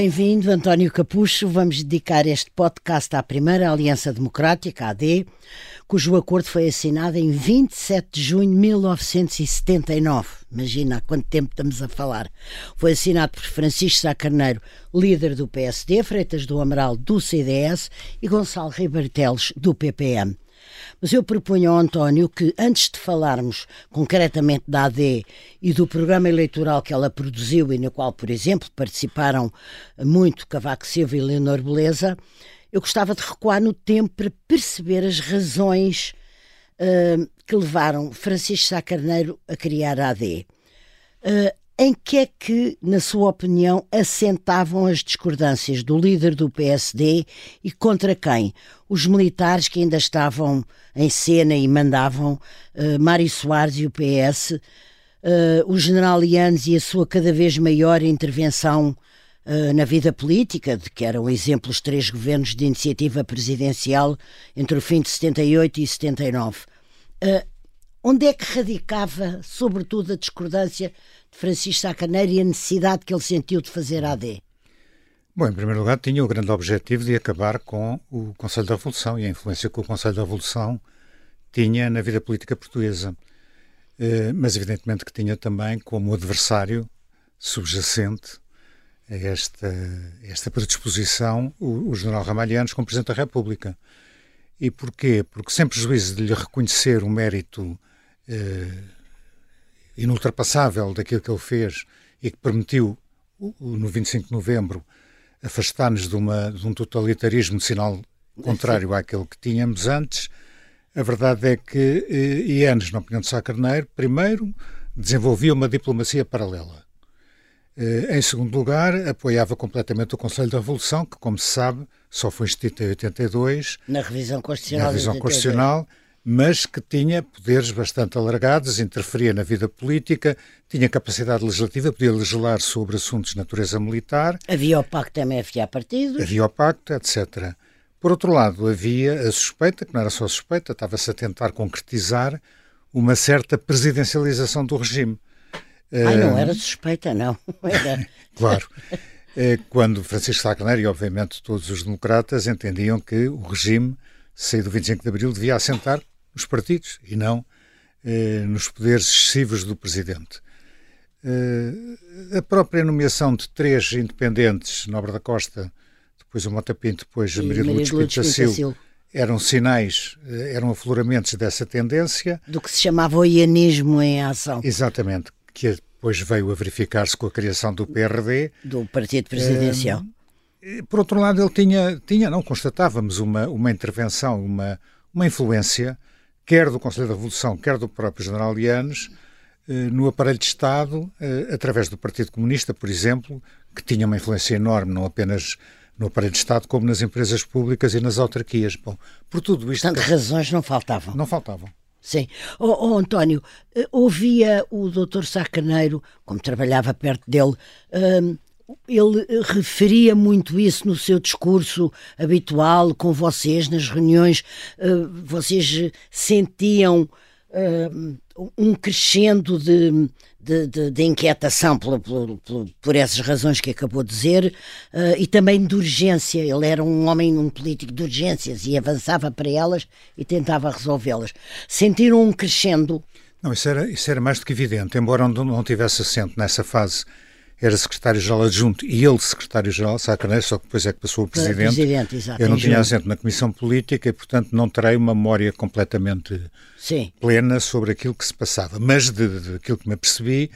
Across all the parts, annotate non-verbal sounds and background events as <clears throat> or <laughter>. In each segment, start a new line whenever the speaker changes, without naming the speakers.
Bem-vindo, António Capucho. Vamos dedicar este podcast à primeira Aliança Democrática, AD, cujo acordo foi assinado em 27 de junho de 1979. Imagina há quanto tempo estamos a falar. Foi assinado por Francisco Sá Carneiro, líder do PSD, Freitas do Amaral, do CDS e Gonçalo Ribarteles, do PPM. Mas eu proponho ao António que, antes de falarmos concretamente da AD e do programa eleitoral que ela produziu e no qual, por exemplo, participaram muito Cavaco Silva e Leonor Beleza, eu gostava de recuar no tempo para perceber as razões uh, que levaram Francisco Sá Carneiro a criar a AD. Uh, em que é que, na sua opinião, assentavam as discordâncias do líder do PSD e contra quem? Os militares que ainda estavam em cena e mandavam uh, Mário Soares e o PS, uh, eh, o general Lianes e a sua cada vez maior intervenção uh, na vida política, de que eram exemplos os três governos de iniciativa presidencial entre o fim de 78 e 79. Uh, onde é que radicava, sobretudo, a discordância de Francisco Sacaneiro e a necessidade que ele sentiu de fazer AD?
Bom, em primeiro lugar, tinha o grande objetivo de acabar com o Conselho da Revolução e a influência que o Conselho da Revolução tinha na vida política portuguesa. Eh, mas, evidentemente, que tinha também como adversário subjacente a esta, esta predisposição o, o general Ramalhianos como Presidente da República. E porquê? Porque, sem prejuízo de lhe reconhecer o mérito eh, inultrapassável daquilo que ele fez e que permitiu, no 25 de novembro, afastar-nos de, de, um totalitarismo de sinal contrário àquele que tínhamos antes, a verdade é que eh, Ianes, na opinião de Sá Carneiro, primeiro desenvolvia uma diplomacia paralela. Eh, em segundo lugar, apoiava completamente o Conselho da Revolução, que, como se sabe, só foi instituído em 82.
Na revisão constitucional.
Na revisão constitucional mas que tinha poderes bastante alargados, interferia na vida política, tinha capacidade legislativa, podia legislar sobre assuntos de natureza militar.
Havia o pacto MFA partidos.
Havia o pacto, etc. Por outro lado, havia a suspeita, que não era só suspeita, estava-se a tentar concretizar uma certa presidencialização do regime.
Ai, não era suspeita, não. <laughs> Era... <laughs>
claro. Eh, quando Francisco Sacner e, obviamente, todos os democratas entendiam que o regime, saído do 25 de Abril, devia assentar nos partidos e não eh, nos poderes excessivos do Presidente. Eh, a própria nomeação de três independentes, Nobre da Costa, depois o Mota Pinto, depois a Maria Lourdes Pinto Sil, eram sinais, eh, eram afloramentos dessa tendência.
Do que se chamava o ianismo em ação.
Exatamente, que depois veio a verificar-se com a criação do PRD.
Do Partido Presidencial.
Eh, por outro lado, ele tinha, tinha não, constatávamos uma, uma intervenção, uma, uma influência quer do Conselho da Revolução, quer do próprio General Lianes, eh, no aparelho de Estado, eh, através do Partido Comunista, por exemplo, que tinha uma influência enorme, não apenas no aparelho de Estado, como nas empresas públicas e nas autarquias. Bom, por tudo isto.
Portanto, razões não faltavam.
Não faltavam.
Sim. Oh, oh, António, eh, ouvia o doutor Sacaneiro, como trabalhava perto dele, ele referia muito isso no seu discurso habitual com vocês nas reuniões. Uh, vocês sentiam uh, um crescendo de, de, de, de inquietação por, por, por, por, essas razões que acabou de dizer e também de urgência. Ele era um homem, um político de urgências e avançava para elas e tentava resolvê-las. Sentiram um crescendo?
Não, isso era, isso era mais do que evidente, embora não, não tivesse assento nessa fase era secretário-geral adjunto e ele secretário-geral, Sacanés, só que depois é que passou o presidente.
presidente exato,
eu não tinha assento na comissão política e, portanto, não terei uma memória completamente Sim. plena sobre aquilo que se passava. Mas de, de, de aquilo que me apercebi,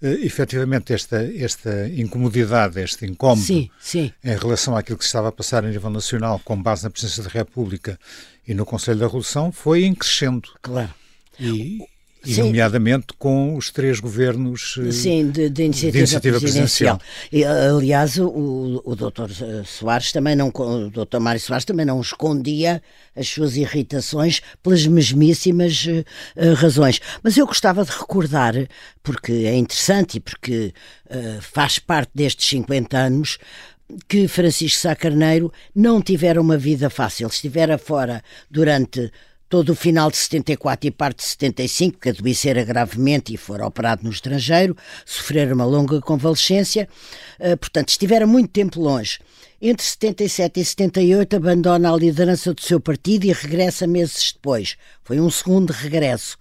uh, efetivamente, esta, esta incomodidade, este incómodo sim, sim. em relação àquilo que se estava a passar a nível nacional, com base na presidência da República e no Conselho da Revolução, foi em crescendo.
Claro.
E, e Sim. nomeadamente com os três governos
eh, Sim, de, de, iniciativa, de iniciativa presidencial. presidencial. E, aliás, o, o doutor eh, Soares também não, o doutor Mário Soares também não escondia as suas irritações pelas mesmíssimas uh, razões. Mas eu gostava de recordar, porque é interessante e porque uh, faz parte destes 50 anos, que Francisco Sá Carneiro não tivera uma vida fácil. Estivera fora durante todo o final de 74 e parte de 75, que adoecera gravemente e fora operado no estrangeiro, sofrer uma longa convalescência, uh, portanto, estivera muito tempo longe. Entre 77 e 78 abandona a liderança do seu partido e regressa meses depois. Foi um segundo regresso.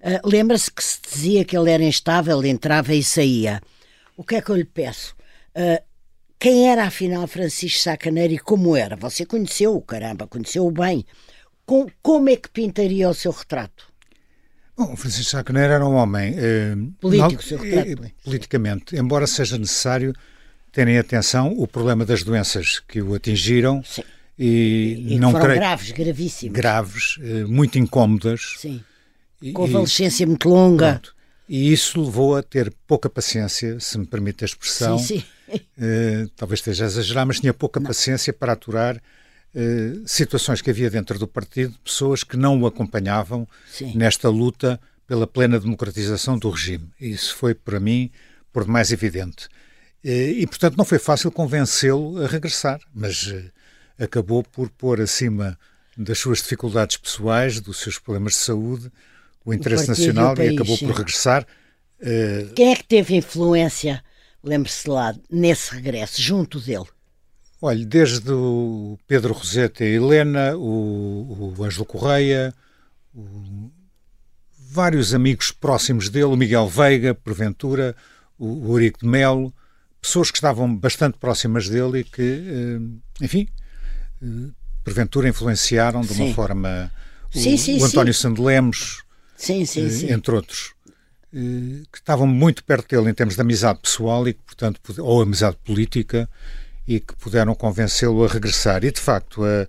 Uh, Lembra-se que se dizia que ele era instável, entrava e saía. O que é que eu lhe peço? Uh, quem era afinal Francisco Sacaneiro e como era? Você conheceu-o, caramba, conheceu-o bem. Com, como é que pintaria o seu retrato?
Bom, Francisco Sacaneiro era um homem eh,
político, seu retrato.
Eh, politicamente, embora seja necessário terem atenção o problema das doenças que o atingiram
Sim.
e,
e
não
foram
creio,
graves, gravíssimas.
graves, eh, muito incómodas.
Sim.
E-
Convalescência muito longa.
Pronto. E isso levou a ter pouca paciência, se me permite a expressão.
Sim, sim.
Eh, talvez esteja a exagerar, mas tinha pouca paciência para aturar eh, situações que havia dentro do partido, pessoas que não o acompanhavam
Sim.
nesta luta pela plena democratização do regime. Isso foi, para mim, por demais evidente. Eh, E, portanto, não foi fácil convencê-lo a regressar, mas eh, acabou por pôr acima das suas dificuldades pessoais, dos seus problemas de saúde, o interesse
e o
nacional e
país,
acabou
sim.
por regressar. Eh,
Quem é que teve influência, lembre-se lá, nesse regresso, junto dele?
Olha, desde o Pedro Roseta e a Helena, o, o Ângelo Correia, o- vários amigos próximos dele, o Miguel Veiga, porventura, o, o Eurico de Melo, pessoas que estavam bastante próximas dele e que, eh, enfim, eh, porventura influenciaram de uma
Sim.
forma o,
Sim, sim,
o António. Sandelemos, eh, entre outros, que estavam muito perto dele em termos de amizade pessoal e portanto, ou amizade política e que puderam convencê-lo a regressar. E, de facto, a,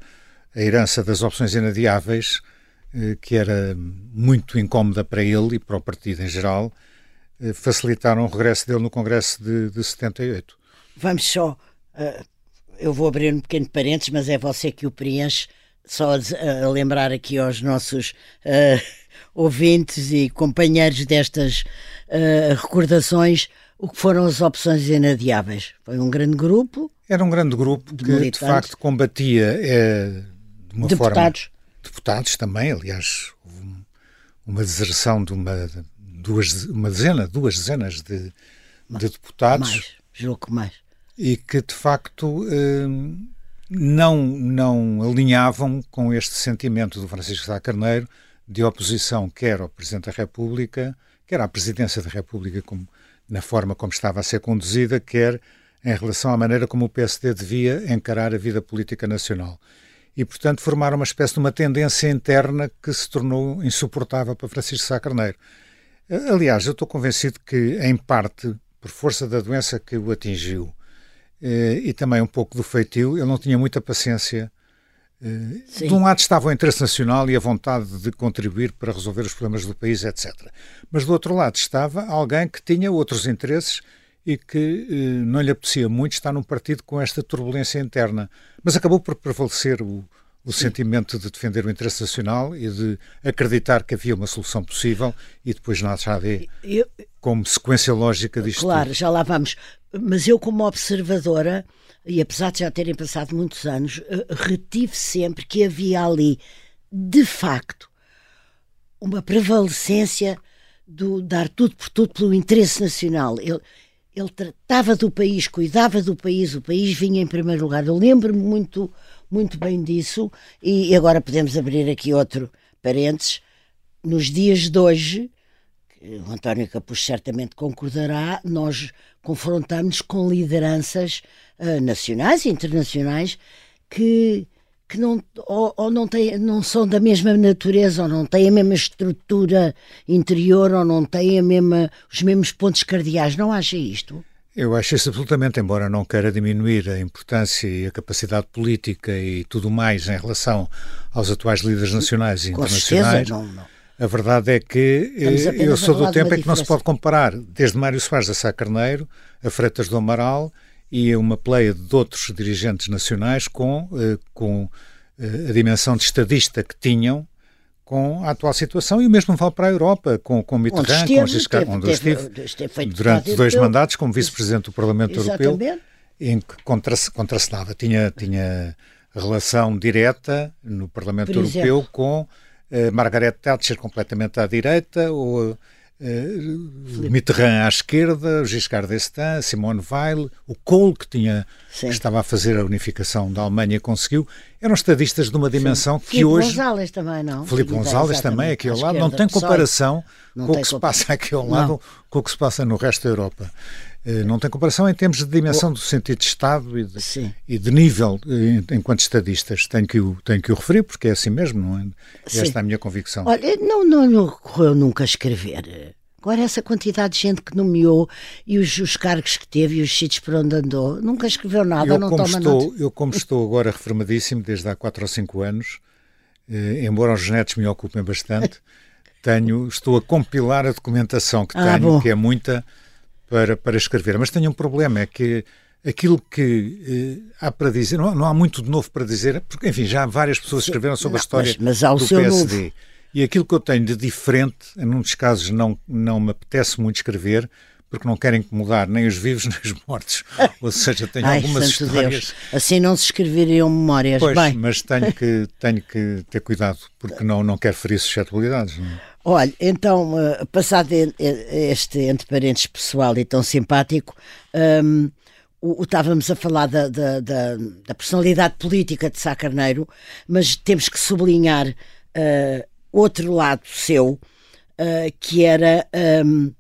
a herança das opções inadiáveis, eh, que era muito incómoda para ele e para o partido em geral, eh, facilitaram o regresso dele no Congresso de, de 78.
Vamos só. ah, eu vou abrir um pequeno parênteses, mas é você que o preenche. Só a, lembrar aqui aos nossos ah, ouvintes e companheiros destas ah, recordações o que foram as opções inadiáveis. Foi um grande grupo,
Era um grande grupo que, de
militantes.
facto, combatia eh, de uma forma...
deputados.
deputados também, aliás, houve um- uma deserção de uma, duas, uma dezena, duas dezenas de, de deputados
Mais, julgo que mais.
e que de facto eh, não, não alinhavam com este sentimento do Francisco Sá Carneiro de oposição quer ao Presidente da República, quer à Presidência da República como, na forma como estava a ser conduzida, quer em relação à maneira como o PSD devia encarar a vida política nacional. E, portanto, formaram uma espécie de uma tendência interna que se tornou insuportável para Francisco Sá Carneiro. Aliás, eu estou convencido que, em parte, por força da doença que o atingiu eh, e também um pouco do feitio, ele não tinha muita paciência. Eh,
Sim.
de um lado estava o interesse nacional e a vontade de contribuir para resolver os problemas do país, etc. Mas do outro lado estava alguém que tinha outros interesses e que eh, não lhe apetecia muito estar num partido com esta turbulência interna. Mas acabou por prevalecer o, o sentimento de defender o interesse nacional e de acreditar que havia uma solução possível e depois na AD
Eu,
como sequência lógica disto
Claro,
tudo.
já lá vamos. Mas eu, como observadora, e apesar de já terem passado muitos anos, eh, retive sempre que havia ali, de facto, uma prevalecência do dar tudo por tudo pelo interesse nacional. Ele tratava do país, cuidava do país, o país vinha em primeiro lugar. Eu lembro-me muito, muito bem disso, e agora podemos abrir aqui outro parênteses. Nos dias de hoje, o António Capucho certamente concordará, nós confrontamos com lideranças ah, nacionais e internacionais que, que não, ou, ou não, têm, não são da mesma natureza, ou não têm a mesma estrutura interior, ou não têm a mesma, os mesmos pontos cardeais. Não acha isto?
Eu acho isso absolutamente, embora não queira diminuir a importância e a capacidade política e tudo mais em relação aos atuais líderes nacionais e
Com certeza,
internacionais.
não, não.
A verdade é que eh, eu sou do tempo em que não se pode comparar desde Mário Soares a Sá Carneiro, a Freitas do Amaral e uma pleia de outros dirigentes nacionais com, eh, com eh, a dimensão de estadista que tinham com a atual situação e o mesmo vale para a Europa, com, com Mitterrand,
esteve,
com Giscard,
teve-
onde eu
teve-
estive
esteve feito
durante dois
europeu.
mandatos como vice-presidente do Parlamento Europeu
Exatamente.
em que contra, contracenava, tinha, tinha relação direta no Parlamento
Por
Europeu
exemplo.
com uh, Margaret Thatcher completamente à direita, ou uh, Mitterrand à esquerda, Giscard d'Estaing, Simone Weil, o Kohl, que, tinha, que estava a fazer a unificação da Alemanha conseguiu, eram estadistas de uma dimensão Sim. que
Filipe
hoje...
González também, não?
Filipe González também, aqui ao lado, não tem comparação não com o que se passa aqui ao lado não. com o que se passa no resto da Europa. Eh, não tem comparação em termos de dimensão do sentido de Estado e de, e de nível eh, enquanto estadistas. Tenho que, o, tenho que o referir, porque é assim mesmo, não é? Sim. Esta é a minha convicção.
Olha, não, não, não ocorreu nunca escrever. Agora, essa quantidade de gente que nomeou e os, os cargos que teve e os sítios por onde andou, nunca escreveu nada,
eu,
não
como
toma
estou, Eu, como estou agora reformadíssimo, desde há 4 ou 5 anos, eh, embora os genetos me ocupem bastante, <laughs> tenho, estou a compilar a documentação que ah, tenho, bom. que é muita para, para escrever. Mas tenho um problema, é que aquilo que eh, há para dizer, não, não, há muito de novo para dizer, porque, enfim, já várias pessoas escreveram sobre não, a história
mas, mas do PSD. Novo.
E aquilo que eu tenho de diferente, em muitos casos não, não me apetece muito escrever, porque não querem incomodar nem os vivos <laughs> nem os mortos. Ou seja, tenho
Ai,
algumas histórias.
Deus. Assim não se escreveriam memórias.
Pois,
Bem.
mas tenho que, tenho que ter cuidado, porque não, não quero ferir suscetibilidades. Não?
Olha, então, uh, passado este entre parentes pessoal e tão simpático, um, o, o, estávamos a falar da, da, da, da, personalidade política de Sá Carneiro, mas temos que sublinhar uh, outro lado seu, uh, que era um,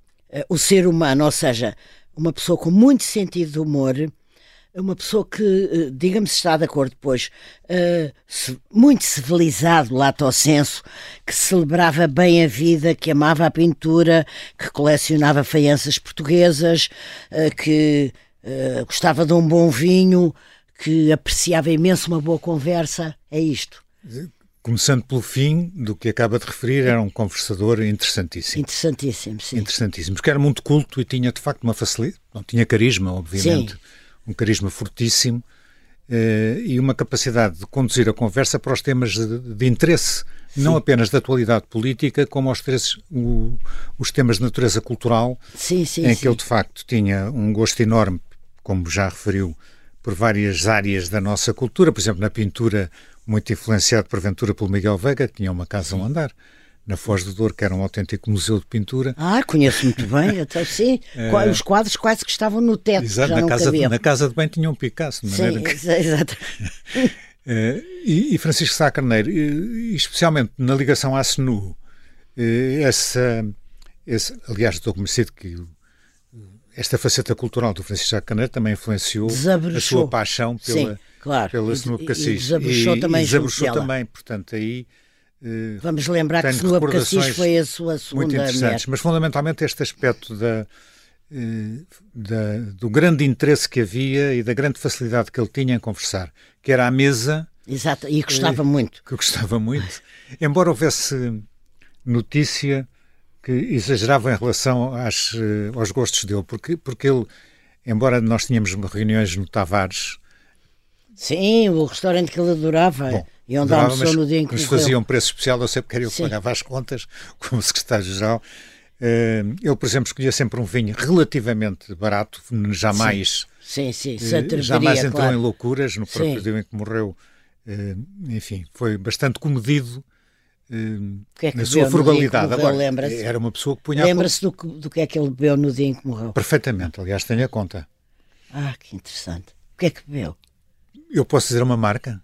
o ser humano, ou seja, uma pessoa com muito sentido de humor, uma pessoa que, eh, digamos, está de acordo depois, uh, muito civilizado, lato ao senso, que celebrava bem a vida, que amava a pintura, que colecionava faianças portuguesas, uh, que gostava de um bom vinho, que apreciava imenso uma boa conversa. É isto.
Começando pelo fim do que acaba de referir, era um conversador interessantíssimo.
Interessantíssimo, sim.
Interessantíssimo, porque era muito culto e tinha de facto uma facilidade, não tinha carisma, obviamente. Sim um carisma fortíssimo eh, e uma capacidade de conduzir a conversa para os temas de, de interesse, sim. não apenas da atualidade política, como aos interesses, o, os temas de natureza cultural,
sim, sim,
em que ele de facto tinha um gosto enorme, como já referiu, por várias áreas da nossa cultura, por exemplo, na pintura, muito influenciado por Ventura pelo Miguel Veiga, que tinha uma casa a um andar na Foz do Douro, que era um autêntico museu de pintura.
Ah, conheço muito bem, até <laughs> sim. É... Os quadros quase que estavam no teto. Exato,
na, casa, de, na casa de bem tinham um Picasso, de
sim, que... exato.
é, <laughs> e, e, Francisco Sá Carneiro, e, especialmente na ligação à SNU, eh, essa, esse, aliás, estou convencido que esta faceta cultural do Francisco Sá Carneiro também influenciou a sua paixão pela,
sim, claro.
pela SNU Cassis. E
desabrochou também.
E desabrochou também, portanto, aí
Vamos lembrar que Senhor Cassis foi a sua segunda
muito interessantes, mas fundamentalmente este aspecto da, uh, da, do grande interesse que havia e da grande facilidade que ele tinha em conversar, que era à mesa.
Exato, e gostava uh, muito.
Que gostava muito. Embora houvesse notícia que exagerava em relação às, aos gostos dele, porque, porque ele, embora nós tínhamos reuniões no Tavares.
Sim, o restaurante que ele adorava. Bom, e onde Adorava, almoçou no dia em que
nos fazia um preço especial, eu sempre queria que pagava as contas <laughs> como secretário-geral. Uh, ele, por exemplo, escolhia sempre um vinho relativamente barato, jamais,
sim, sim, sim. Uh,
jamais entrou claro. em loucuras no próprio sim. dia em que morreu. Uh, enfim, foi bastante comedido
que é que
na sua frugalidade.
Agora, lembra
era uma pessoa que punha.
Lembra-se do, que, do que é que ele bebeu no dia em que morreu?
Perfeitamente, aliás, tenho a conta.
Ah, que interessante. O que é que bebeu?
Eu posso dizer uma marca?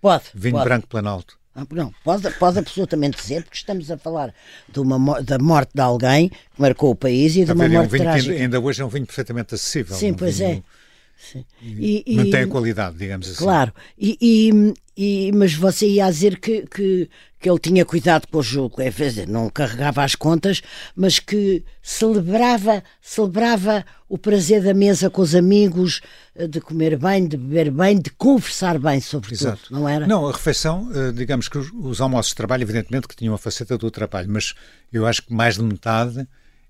Pode.
Vinho
pode.
branco Planalto.
Ah, não, pode, pode absolutamente dizer, porque estamos a falar de uma, da morte de alguém que marcou o país e de uma morte
é um
trágica.
ainda hoje é um vinho perfeitamente acessível.
Sim,
um
pois
vinho,
é.
Sim. E, e, mantém a qualidade, digamos assim.
Claro, e, e, mas você ia dizer que, que, que ele tinha cuidado com o jogo, é dizer, não carregava as contas, mas que celebrava, celebrava o prazer da mesa com os amigos, eh, de comer bem, de beber bem, de conversar bem, sobretudo, não era?
Não, a refeição, eh, digamos que os almoços de trabalho, evidentemente que tinham a faceta do trabalho, mas eu acho que mais de metade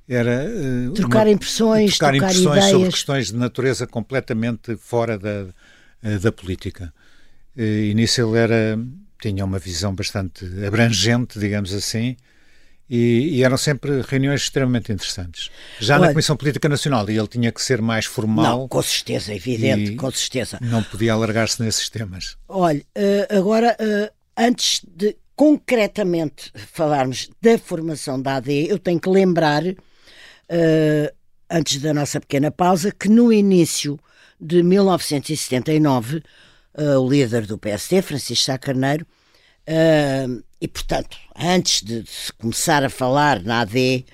era
uh, trocar uma, impressões,
trocar,
trocar
impressões
ideias.
sobre questões de natureza completamente fora da, da política. Uh, e nisso ele era, tinha uma visão bastante abrangente, digamos assim, e, e eram sempre reuniões extremamente interessantes. Já Olha, na Comissão Política Nacional, e ele tinha que ser mais formal.
Não, com certeza, evidente, com certeza.
Não podia alargar-se nesses temas.
Olha, agora, antes de concretamente falarmos da formação da AD, eu tenho que lembrar, antes da nossa pequena pausa, que no início de 1979, uh, o líder do PSD, Francisco Sá Carneiro, uh, e portanto, antes de se começar a falar na AD,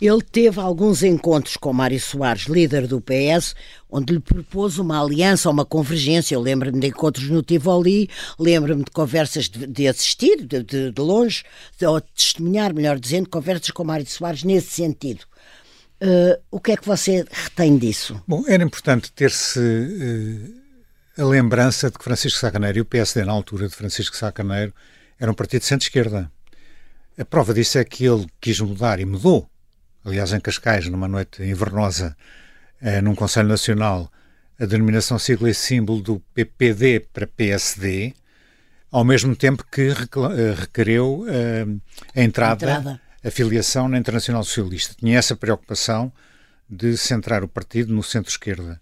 ele teve alguns encontros com Mário Soares, líder do PS, onde lhe propôs uma aliança, uma convergência. Eu lembro-me de encontros no Tivoli, lembro-me de conversas de, de assistir, de, de, de longe, de, ou testemunhar, melhor dizendo, conversas com Mário Soares nesse sentido. Uh, o que é que você retém disso?
Bom, era importante ter-se uh, a lembrança de que Francisco Sacaneiro e o PSD, na altura de Francisco Sacaneiro, era um partido de centro-esquerda. A prova disso é que ele quis mudar e mudou aliás, em Cascais, numa noite invernosa, eh, num Conselho Nacional, a denominação sigla e símbolo do PPD para PSD, ao mesmo tempo que eh, requereu eh, a entrada, entrada, a filiação na Internacional Socialista. Tinha essa preocupação de centrar o partido no centro-esquerda.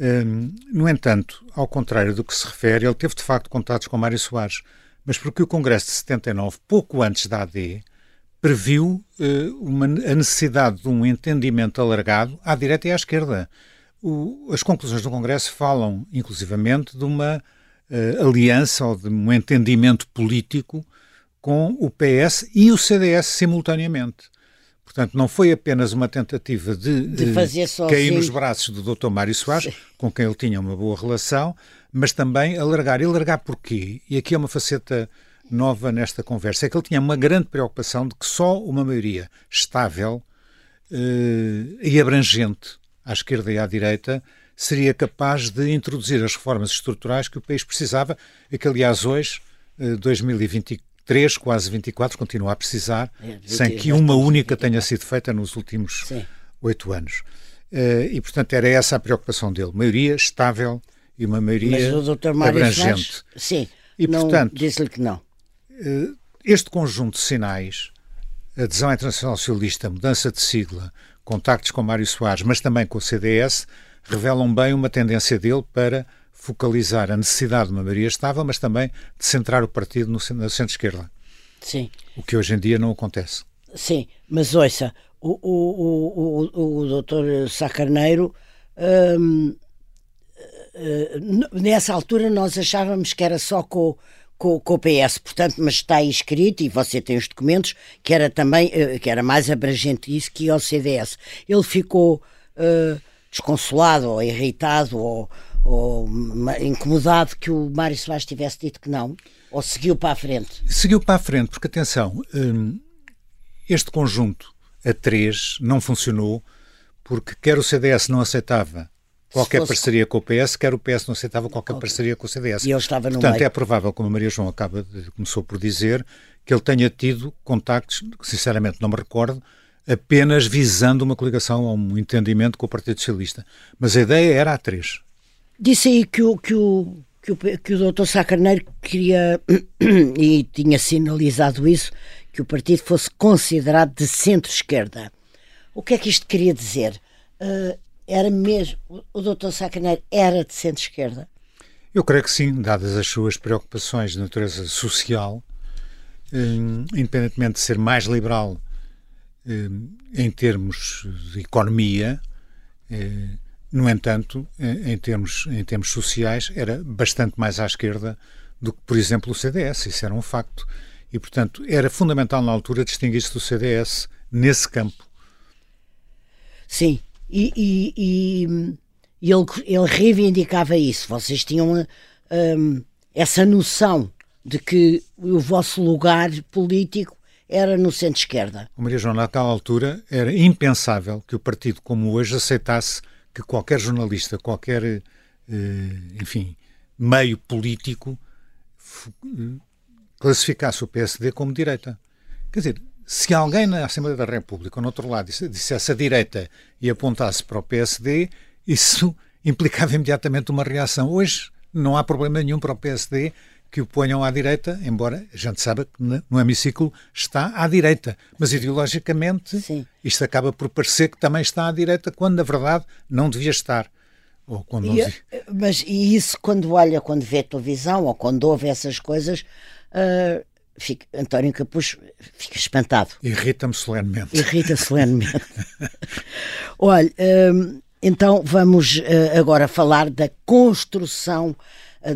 Um, no entanto, ao contrário do que se refere, ele teve de facto contatos com Mário Soares, mas porque o Congresso de 79, pouco antes da AD, previu uh, uma, a necessidade de um entendimento alargado à direita e à esquerda. O, as conclusões do Congresso falam, inclusivamente, de uma uh, aliança ou de um entendimento político com o PS e o CDS simultaneamente. Portanto, não foi apenas uma tentativa de, de uh, cair nos braços do Dr. Mário Soares, Sim. com quem ele tinha uma boa relação, mas também alargar. E alargar porquê? E aqui é uma faceta nova nesta conversa é que ele tinha uma grande preocupação de que só uma maioria estável eh, e abrangente à esquerda e à direita seria capaz de introduzir as reformas estruturais que o país precisava e que, aliás, hoje, eh, 2023, quase 24, continua a precisar, é, sem que uma única tenha sido feita nos últimos oito anos. Eh, e, portanto, era essa a preocupação dele. Maioria estável e uma maioria abrangente.
sim, e, portanto, disse-lhe que não.
Eh, este conjunto de sinais, adesão à Internacional Socialista, mudança de sigla, contactos com Mário Soares, mas também com o CDS, revelam bem uma tendência dele para focalizar a necessidade de uma maioria estável, mas também de centrar o partido no, na centro-esquerda.
Sim.
O que hoje em dia não acontece.
Sim, mas ouça, o, o, o, o, doutor Sacarneiro, hum, eh, nessa altura nós achávamos que era só com com, com, o PS, portanto, mas está aí escrito e você tem os documentos que era também eh, que era mais abrangente isso que o CDS. Ele ficou uh, desconsolado ou irritado ou, ou incomodado que o Mário Soares tivesse dito que não ou seguiu para a frente?
Seguiu para a frente porque atenção, hum, este conjunto a três não funcionou porque quer o CDS não aceitava qualquer fosse... parceria com o PS, quer o PS não aceitava qualquer okay. parceria com o CDS.
E ele estava no
Portanto,
meio.
é provável, como a Maria João acaba de, começou por dizer, que ele tenha tido contactos, que sinceramente não me recordo, apenas visando uma coligação ou um entendimento com o Partido Socialista. Mas a ideia era a três.
Disse aí que o, que o, que o, que o Dr. Sá Carneiro queria, <clears throat> e tinha sinalizado isso, que o partido fosse considerado de centro-esquerda. O que é que isto queria dizer? Uh, era mesmo. O doutor Sacaneiro era de centro-esquerda?
Eu creio que sim, dadas as suas preocupações de natureza social, hum, independentemente de ser mais liberal hum, em termos de economia, hum, no entanto, em termos, em termos sociais, era bastante mais à esquerda do que, por exemplo, o CDS. Isso era um facto. E, portanto, era fundamental na altura distinguir-se do CDS nesse campo.
Sim, e, e, e, e ele, ele reivindicava isso. Vocês tinham um, essa noção de que o vosso lugar político era no centro-esquerda.
Maria João, naquela altura era impensável que o partido como hoje aceitasse que qualquer jornalista, qualquer, eh, enfim, meio político classificasse o PSD como direita. Quer dizer, se alguém na Assembleia da República ou no outro lado dissesse a direita e apontasse para o PSD, isso <laughs> implicava imediatamente uma reação. Hoje não há problema nenhum para o PSD que o ponham à direita, embora a gente saiba que no hemiciclo está à direita. Mas ideologicamente Sim. isto acaba por parecer que também está à direita, quando na verdade não devia estar.
Ou quando não... Mas e isso quando olha, quando vê televisão ou quando ouve essas coisas, uh, fica, António Capucho fica espantado.
Irrita-me solenemente.
Irrita solenemente. <laughs> Olha, hum, então vamos uh, agora falar da construção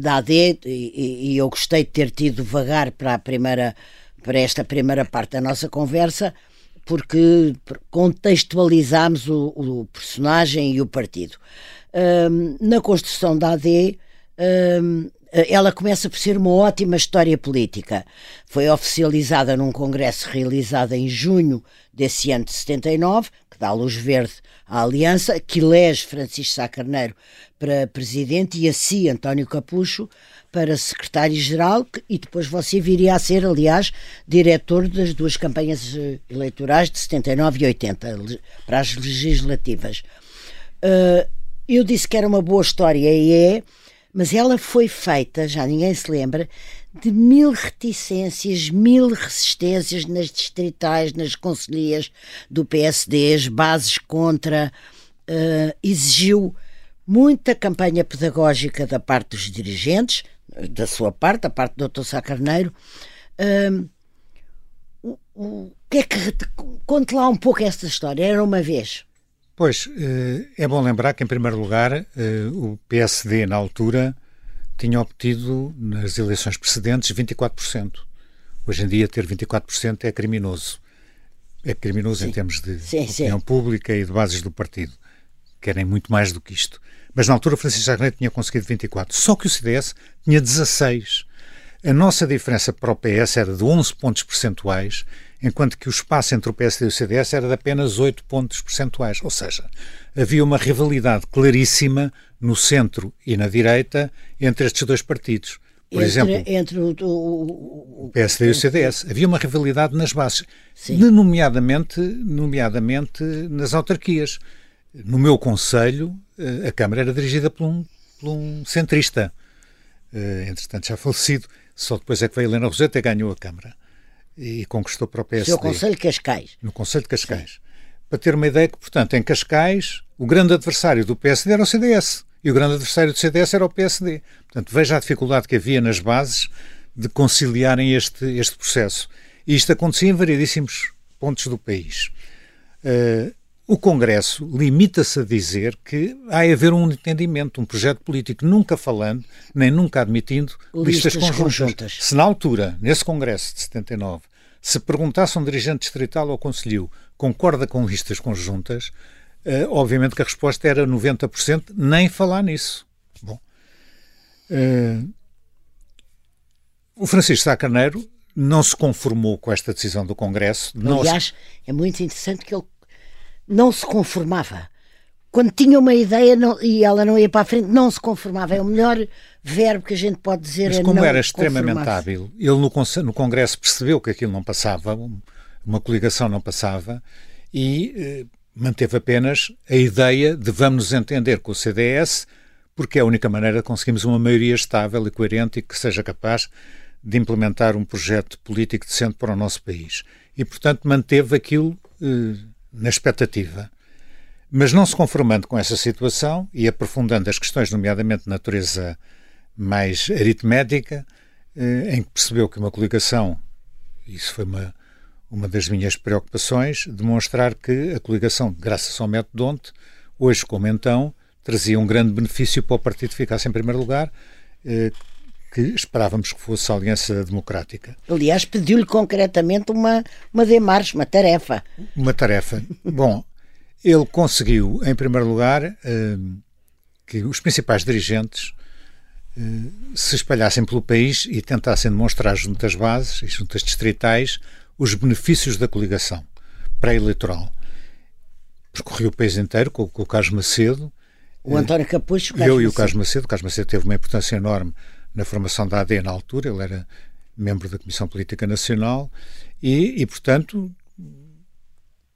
da AD e, e, eu gostei de ter tido vagar para a primeira para esta primeira parte da nossa conversa porque contextualizámos o, o personagem e o partido. Um, na construção da AD, um, ela começa por ser uma ótima história política. Foi oficializada num congresso realizado em junho desse ano de 79, que dá luz verde à aliança, que elege Francisco Sá Carneiro para presidente e a si, António Capucho, para secretário-geral, e depois você viria a ser, aliás, diretor das duas campanhas eh, eleitorais de 79 e 80, para as legislativas. Uh, eu disse que era uma boa história e é, mas ela foi feita, já ninguém se lembra, de mil reticências, mil resistências nas distritais, nas conselhias do PSD, as bases contra, uh, exigiu muita campanha pedagógica da parte dos dirigentes, da sua parte, da parte do Dr. Sá Carneiro. Uh, o, o que é que. Conte lá um pouco esta história. Era uma vez.
Pois, eh, é bom lembrar que, em primeiro lugar, eh, o PSD, na altura, tinha obtido, nas eleições precedentes, 24%. Hoje em dia, ter 24% é criminoso. É criminoso sim. em termos de sim, opinião sim. pública e de bases do partido. Querem muito mais do que isto. Mas, na altura, Francisco Sarney tinha conseguido 24%. Só que o CDS tinha 16%. A nossa diferença para o PS era de 11 pontos percentuais enquanto que o espaço entre o PSD e o CDS era de apenas 8 pontos percentuais. Ou seja, havia uma rivalidade claríssima no centro e na direita entre estes dois partidos. Por
entre,
exemplo,
entre o, o,
o, PSD e o CDS. Havia uma rivalidade nas bases, nomeadamente, nomeadamente nas autarquias. No meu conselho, eh, a Câmara era dirigida por um, por um centrista, eh, entretanto já falecido. Só depois é que veio Helena Roseta e ganhou a Câmara e conquistou para o PSD.
No Conselho de Cascais.
No Conselho de Cascais. Sim. Para ter uma ideia que, portanto, em Cascais, o grande adversário do PSD era o CDS e o grande adversário do CDS era o PSD. Portanto, veja a dificuldade que havia nas bases de conciliarem este, este processo. E isto acontecia em variedíssimos pontos do país. Uh, o Congresso limita-se a dizer que há a haver um entendimento, um projeto político, nunca falando, nem nunca admitindo listas, listas conjuntas. conjuntas. Se na altura, nesse Congresso de 79, se perguntasse a um dirigente distrital ou conselho concorda com listas conjuntas, uh, obviamente que a resposta era 90%, nem falar nisso. Bom, uh, o Francisco Sá Carneiro não se conformou com esta decisão do Congresso.
Aliás, é muito interessante que ele não se conformava. Quando tinha uma ideia não, e ela não ia para a frente, não se conformava. É o melhor verbo que a gente pode dizer.
Mas como era extremamente hábil, ele no, no Congresso percebeu que aquilo não passava, uma coligação não passava, e eh, manteve apenas a ideia de vamos nos entender com o CDS, porque é a única maneira de conseguirmos uma maioria estável e coerente e que seja capaz de implementar um projeto político decente para o nosso país. E, portanto, manteve aquilo eh, na expectativa. Mas não se conformando com essa situação e aprofundando as questões, nomeadamente de natureza mais aritmética, eh, em que percebeu que uma coligação, isso foi uma, uma das minhas preocupações, demonstrar que a coligação, graças ao método Donte, hoje como então, trazia um grande benefício para o partido ficasse em primeiro lugar, eh, que esperávamos que fosse a Aliança Democrática.
Aliás, pediu-lhe concretamente uma, uma demarche, uma tarefa.
Uma tarefa. Bom, ele conseguiu, em primeiro lugar, eh, que os principais dirigentes eh, se espalhassem pelo país e tentassem demonstrar junto às bases e junto às distritais os benefícios da coligação pré-eleitoral. Percorreu o país inteiro com, com o Carlos Macedo.
O António Capucho.
O eu e o Carlos Macedo. O Carlos Macedo teve uma importância enorme na formação da AD na altura, ele era membro da Comissão Política Nacional e, e portanto,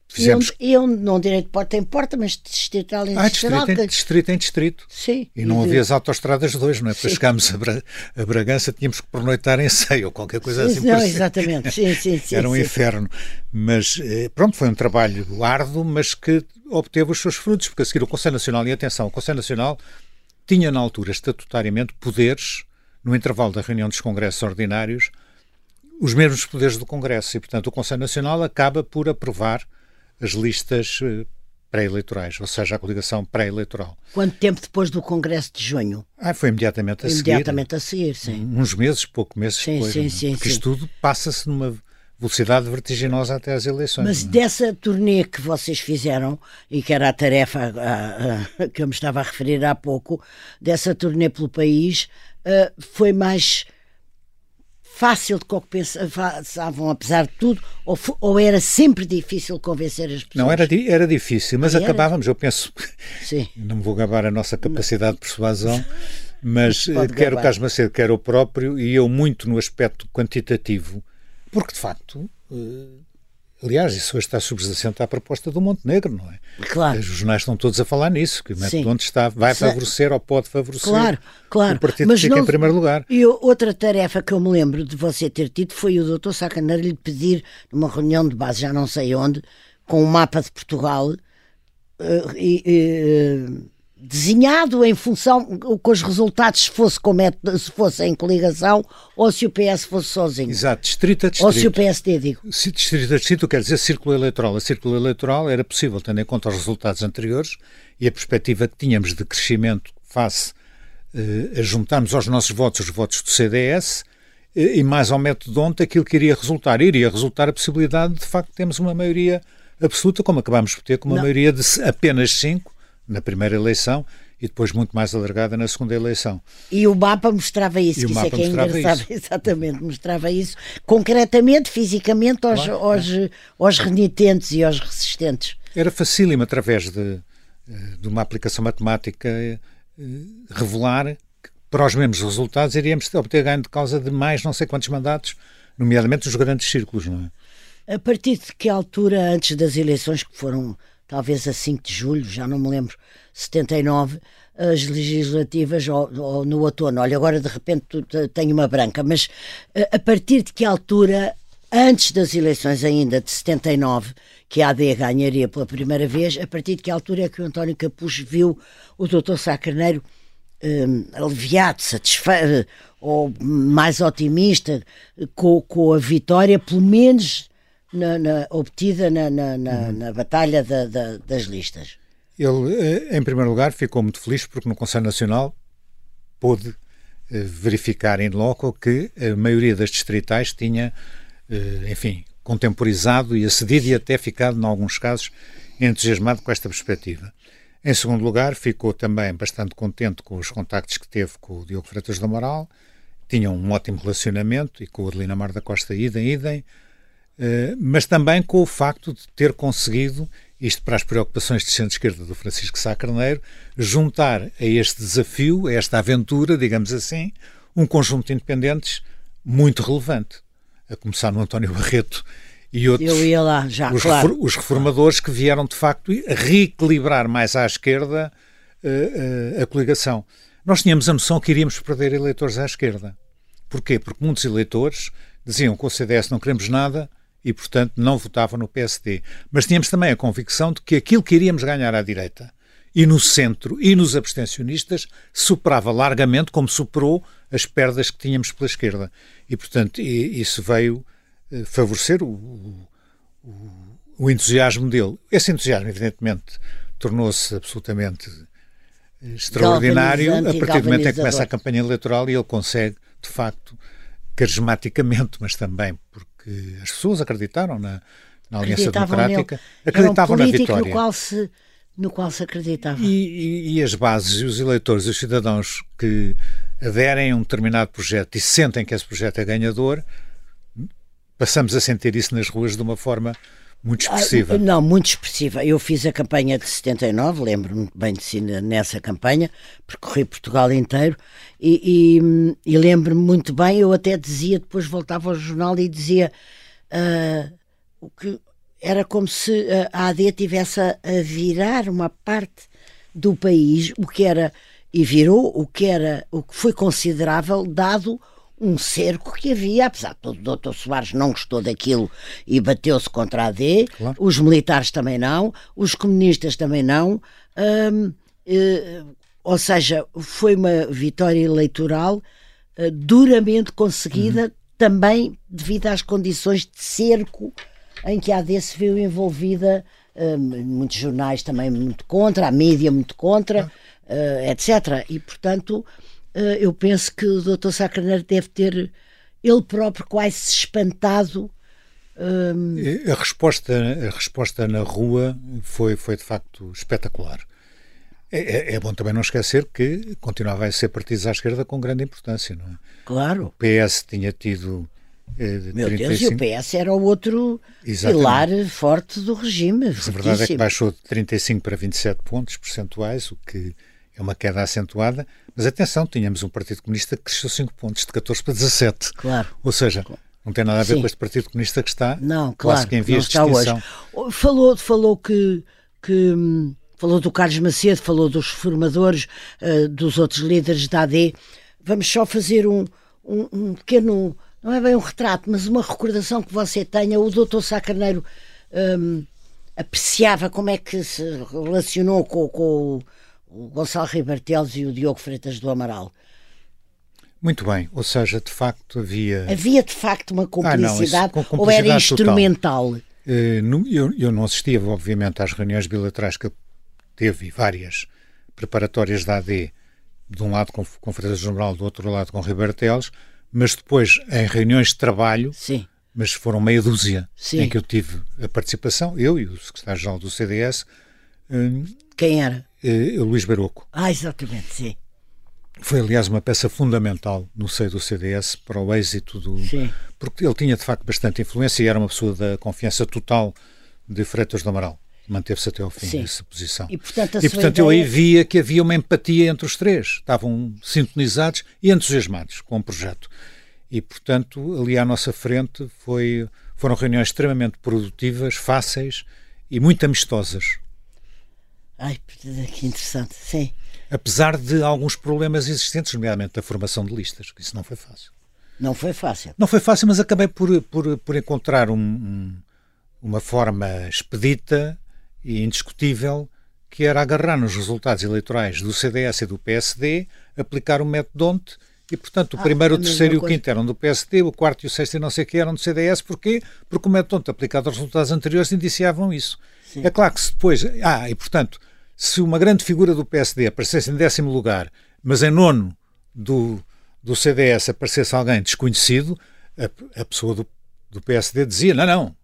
fizemos... E onde, não direito de porta em porta, mas distrital em
ah, distrito. Em, distrito em distrito.
Sim.
E não havia as autoestradas dois, não é? Para chegarmos a, Bra a, Bragança tínhamos que pernoitar em Ceia ou qualquer coisa sim,
assim. Não, <laughs> exatamente. Sim, sim, sim.
Era um
sim.
inferno. Mas, eh, pronto, foi um trabalho árduo, mas que obteve os seus frutos, porque a seguir o Conselho Nacional, e atenção, o Conselho Nacional tinha na altura estatutariamente poderes no intervalo da reunião dos congressos ordinários, os mesmos poderes do Congresso e, portanto, o Conselho Nacional acaba por aprovar as listas uh, pré-eleitorais, ou seja, a coligação pré-eleitoral.
Quanto tempo depois do Congresso de junho?
Ah, foi imediatamente a
foi seguir. Imediatamente a seguir, sim.
Uns meses, pouco meses sim, depois. Sim, sim, porque sim. isto tudo passa-se numa velocidade vertiginosa até às eleições.
Mas
não?
É? dessa turnê que vocês fizeram, e que era a tarefa a, a, <laughs> que eu me estava a referir há pouco, dessa turnê pelo país, uh, foi mais fácil do que o que pensavam, apesar de tudo, ou, ou, era sempre difícil convencer as pessoas?
Não, era, era difícil, mas ah, acabávamos, eu penso, Sim. <laughs> não me vou gabar a nossa capacidade de persuasão, mas eh, quer o Carlos Macedo, quer o próprio, e eu muito no aspecto quantitativo, porque de facto uh, Aliás, isso hoje está subjacente à proposta do Montenegro, não é?
Claro.
Os jornais estão todos a falar nisso, que o método onde está vai favorecer ou pode favorecer
claro, claro.
o partido Mas que fica não... em primeiro lugar.
E outra tarefa que eu me lembro de você ter tido foi o doutor Sacaneiro lhe pedir, numa reunião de base, já não sei onde, com um mapa de Portugal, uh, e, uh, desenhado em função com os resultados se fosse como é, se fosse em coligação ou se o PS fosse sozinho.
Exato, distrito a distrito.
Ou se o PSD, digo.
Se distrito a distrito quer dizer círculo eleitoral. A círculo eleitoral era possível, tendo em conta os resultados anteriores e a perspectiva que tínhamos de crescimento face eh, a juntarmos aos nossos votos os votos do CDS eh, e mais ao método de ontem aquilo que iria resultar. Iria resultar a possibilidade de, de facto, termos uma maioria absoluta, como acabámos por ter, com uma Não. maioria de apenas 5 na primeira eleição e depois muito mais alargada na segunda eleição.
E o mapa mostrava isso, que isso é que é engraçado, isso. <laughs> exatamente, mostrava isso concretamente, fisicamente aos, claro, aos, aos renitentes e aos resistentes.
Era facílimo através de, eh, de uma aplicação matemática eh, revelar que para os mesmos resultados iríamos obter ganho de causa de mais não sei quantos mandatos, nomeadamente os grandes círculos, não é?
A partir de que altura, antes das eleições que foram talvez a 5 de julho, já não me lembro, 79, as legislativas ou, ou no outono. Olha, agora de repente tenho uma branca, mas eh, a partir de que altura, antes das eleições ainda de 79, que a AD ganharia pela primeira vez, a partir de que altura é que o António Capucho viu o Dr. Sá Carneiro um, aliviado, satisfeito ou mais otimista com, com a vitória, pelo menos na, na, obtida na, na, uhum. na batalha da, da, das listas?
Ele, eh, em primeiro lugar, ficou muito feliz porque no Conselho Nacional pôde eh, verificar em loco que a maioria das distritais tinha, eh, enfim, contemporizado e acedido e até ficado, em alguns casos, entusiasmado com esta perspectiva. Em segundo lugar, ficou também bastante contente com os contactos que teve com o Diogo Freitas do Amaral, tinham um ótimo relacionamento e com o Adelina Mar da Costa idem, idem, mas também com o facto de ter conseguido, isto para as preocupações de centro-esquerda do Francisco Sá Carneiro, juntar a este desafio, a esta aventura, digamos assim, um conjunto de independentes muito relevante, a começar no António Barreto e outros.
Eu ia lá, já,
os,
claro.
os reformadores que vieram, de facto, reequilibrar mais à esquerda uh, uh, a coligação. Nós tínhamos a noção que iríamos perder eleitores à esquerda. Porquê? Porque muitos eleitores diziam que o CDS não queremos nada, e, portanto, não votavam no PSD. Mas tínhamos também a convicção de que aquilo que iríamos ganhar à direita e no centro e nos abstencionistas superava largamente, como superou, as perdas que tínhamos pela esquerda. E, portanto, isso veio eh, favorecer o, o, o entusiasmo dele. Esse entusiasmo, evidentemente, tornou-se absolutamente extraordinário a partir do momento em que começa a campanha eleitoral e ele consegue, de facto, carismaticamente, mas também porque que as pessoas acreditaram na, na Aliança Democrática, nele. acreditavam
um
na vitória.
No qual se, no qual se acreditava.
E, e, e, as bases, e os eleitores, os cidadãos que aderem a um determinado projeto e sentem que esse projeto é ganhador, passamos a sentir isso nas ruas de uma forma muito expressiva.
Ah, não, muito expressiva. Eu fiz a campanha de 79, lembro-me bem de si nessa campanha, percorri Portugal inteiro e, e, e lembro-me muito bem. Eu até dizia, depois voltava ao jornal e dizia uh, o que era como se a AD tivesse a, a virar uma parte do país, o que era e virou o que era o que foi considerável dado um cerco que havia, apesar de todo o doutor Soares não gostou daquilo e bateu-se contra a AD, claro. os militares também não, os comunistas também não, hum, eh, ou seja, foi uma vitória eleitoral uh, duramente conseguida, uhum. também devido às condições de cerco em que a AD se viu envolvida, uh, muitos jornais também muito contra, a mídia muito contra, uh, etc. E, portanto, eu penso que o Dr. Sacaneiro deve ter ele próprio quase se espantado.
A, resposta, a resposta na rua foi, foi de facto espetacular. É, é, é, bom também não esquecer que continuava a ser partidos à esquerda com grande importância, não é?
Claro.
O PS tinha tido.
Eh, Meu 35... Deus, e o PS era o outro Exatamente. pilar forte do regime.
A verdade é que baixou de 35 para 27 pontos percentuais, o que é uma queda acentuada. Mas atenção, tínhamos um Partido Comunista que cresceu 5 pontos, de 14 para 17.
Claro.
Ou seja, não tem nada a ver Sim. com este Partido Comunista que está
não,
claro, que em vias de extinção.
Hoje. Falou, falou que, que hum, falou do Carlos Macedo, falou dos reformadores, uh, dos outros líderes da AD. Vamos só fazer um, um, um, pequeno, não é bem um retrato, mas uma recordação que você tenha. O doutor Sá Carneiro um, apreciava como é que se relacionou com, com o Gonçalo Ribartelos e o Diogo Freitas do Amaral.
Muito bem, ou seja, de facto havia.
Havia de facto uma ah, não, ou era instrumental?
Uh, eu, eu, não assistia, obviamente, às reuniões bilaterais que teve várias preparatórias da AD, de um lado com, com Freitas General, do outro lado com Ribeiro Teles, mas depois em reuniões de trabalho,
Sim.
mas foram meia dúzia
Sim.
em que eu tive a participação, eu e o secretário-geral do CDS.
Hum, Quem era?
Uh, Luís Baroco.
Ah, exatamente, sim.
Foi, aliás, uma peça fundamental no seio do CDS para o êxito do.
Sim.
Porque ele tinha, de facto, bastante influência e era uma pessoa da confiança total de Freitas do Amaral manteve-se até ao fim Sim. nessa posição.
E, portanto,
e, portanto ideia... eu aí via que havia uma empatia entre os três. Estavam sintonizados e entusiasmados com o projeto. E, portanto, ali à nossa frente foi, foram reuniões extremamente produtivas, fáceis e muito amistosas.
Ai, que interessante, sim.
Apesar de alguns problemas existentes, nomeadamente da formação de listas, que isso não foi fácil.
Não foi fácil.
Não foi fácil, mas acabei por, por, por encontrar um, um, uma forma expedita e indiscutível que era agarrar nos resultados eleitorais do CDS e do PSD, aplicar o método DONT e, portanto, o ah, primeiro, o terceiro e o quinto eram do PSD, o quarto e o sexto e não sei o que eram do CDS. Porquê? Porque o método DONT aplicado aos resultados anteriores indiciavam isso. Sim. É claro que se depois... Ah, e portanto, se uma grande figura do PSD aparecesse em décimo lugar, mas em nono do, do CDS aparecesse alguém desconhecido, a, a pessoa do, do PSD dizia, não, não,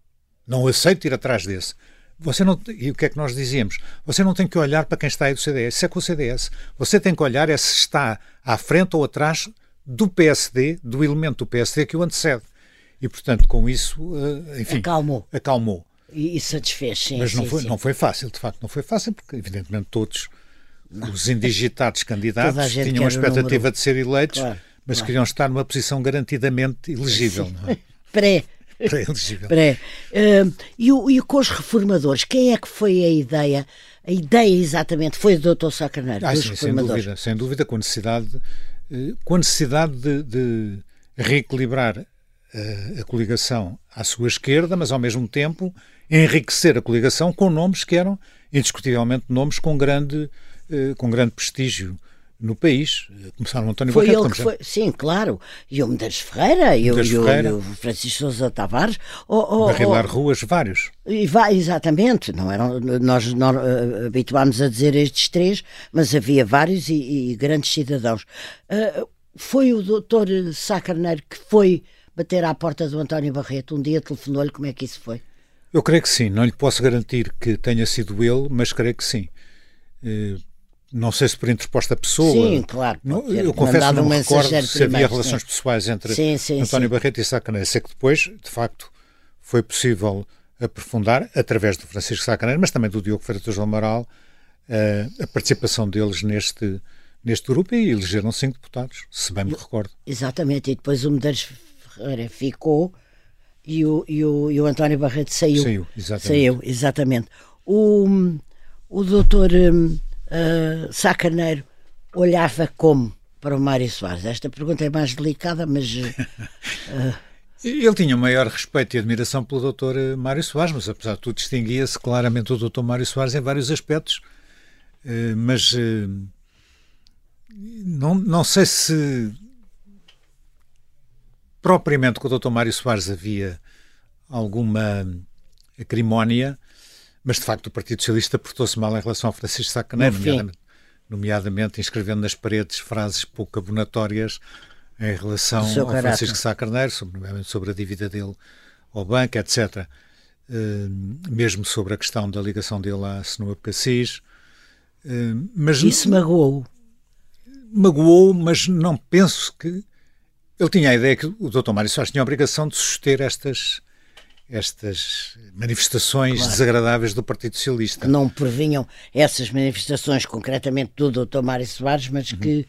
não aceito ir atrás desse. Você não, e o que é que nós dizíamos? Você não tem que olhar para quem está aí do CDS. Isso é com o CDS. Você tem que olhar é se está à frente ou atrás do PSD, do elemento do PSD que o antecede. E, portanto, com isso, eh, enfim...
Acalmou.
Acalmou.
E, e satisfez, sim.
Mas não,
sim,
foi,
sim.
não foi fácil, de facto, não foi fácil, porque, evidentemente, todos não. os indigitados candidatos tinham a expectativa de ser eleitos, claro, mas claro. queriam estar numa posição garantidamente <laughs> elegível. Não é? <laughs>
Pré.
Pré-elegível.
Pré. Uh, e, o, e com os reformadores, quem é que foi a ideia? A ideia exatamente foi do Dr. Sá Carneiro,
ah, sim. Sem dúvida, sem dúvida, com a necessidade, eh, com a necessidade de, de reequilibrar a, eh, a coligação à sua esquerda, mas ao mesmo tempo enriquecer a coligação com nomes que eram indiscutivelmente nomes com grande, eh, com grande prestígio no país. Começaram António
foi
Barreto.
Ele que foi, sim, claro. E o Medeiros Ferreira, e, o, e Francisco Sousa Tavares.
Oh, oh, Barrilar oh, Ruas, vários.
E vai, exatamente. Não eram, nós, nós uh, habituámos a dizer estes três, mas havia vários e, e grandes cidadãos. Uh, foi o doutor Sá Carneiro que foi bater à porta do António Barreto. Um dia telefonou-lhe. Como é que isso foi?
Eu creio que sim. Não lhe posso garantir que tenha sido ele, mas creio que sim. Uh, não sei se por interposta pessoa.
Sim, claro.
Não, eu confesso que não me recordo se havia relações sim. pessoais entre sim, sim, António Barreto e Sacaneiro. Sei que depois, de facto, foi possível aprofundar, através do Francisco Sacaneiro, mas também do Diogo Freitas do Amaral, eh, a participação deles neste, neste grupo e elegeram cinco deputados, se bem me recordo.
Exatamente, e depois o Medeiros Ferreira ficou e o, e o, e o António Barreto saiu.
Saiu, exatamente.
Saiu, exatamente. O, o doutor hum, uh, Sá Carneiro olhava como para o Mário Soares? Esta pergunta é mais delicada, mas. Uh, <laughs>
ele tinha o maior respeito e admiração pelo Dr. Mário Soares, mas apesar de tudo distinguia-se claramente o Dr. Mário Soares em vários aspectos. Uh, mas não, não sei se propriamente com o Dr. Mário Soares havia alguma acrimónia, mas de facto o Partido Socialista portou-se mal em relação ao Francisco Sá Caneiro, nomeadamente, nomeadamente inscrevendo nas paredes frases pouco abonatórias em relação ao caráter. Francisco Sá Carneiro, sobre, sobre a dívida dele ao banco, etc. Uh, mesmo sobre a questão da ligação dele à Senua Cassis.
Uh, mas Isso magoou?
Magoou, mas não penso que... Ele tinha a ideia que o Dr. Mário Soares tinha a obrigação de suster estas estas manifestações claro. desagradáveis do Partido Socialista.
Não previnham essas manifestações, concretamente do Dr. Mário Soares, mas uhum. que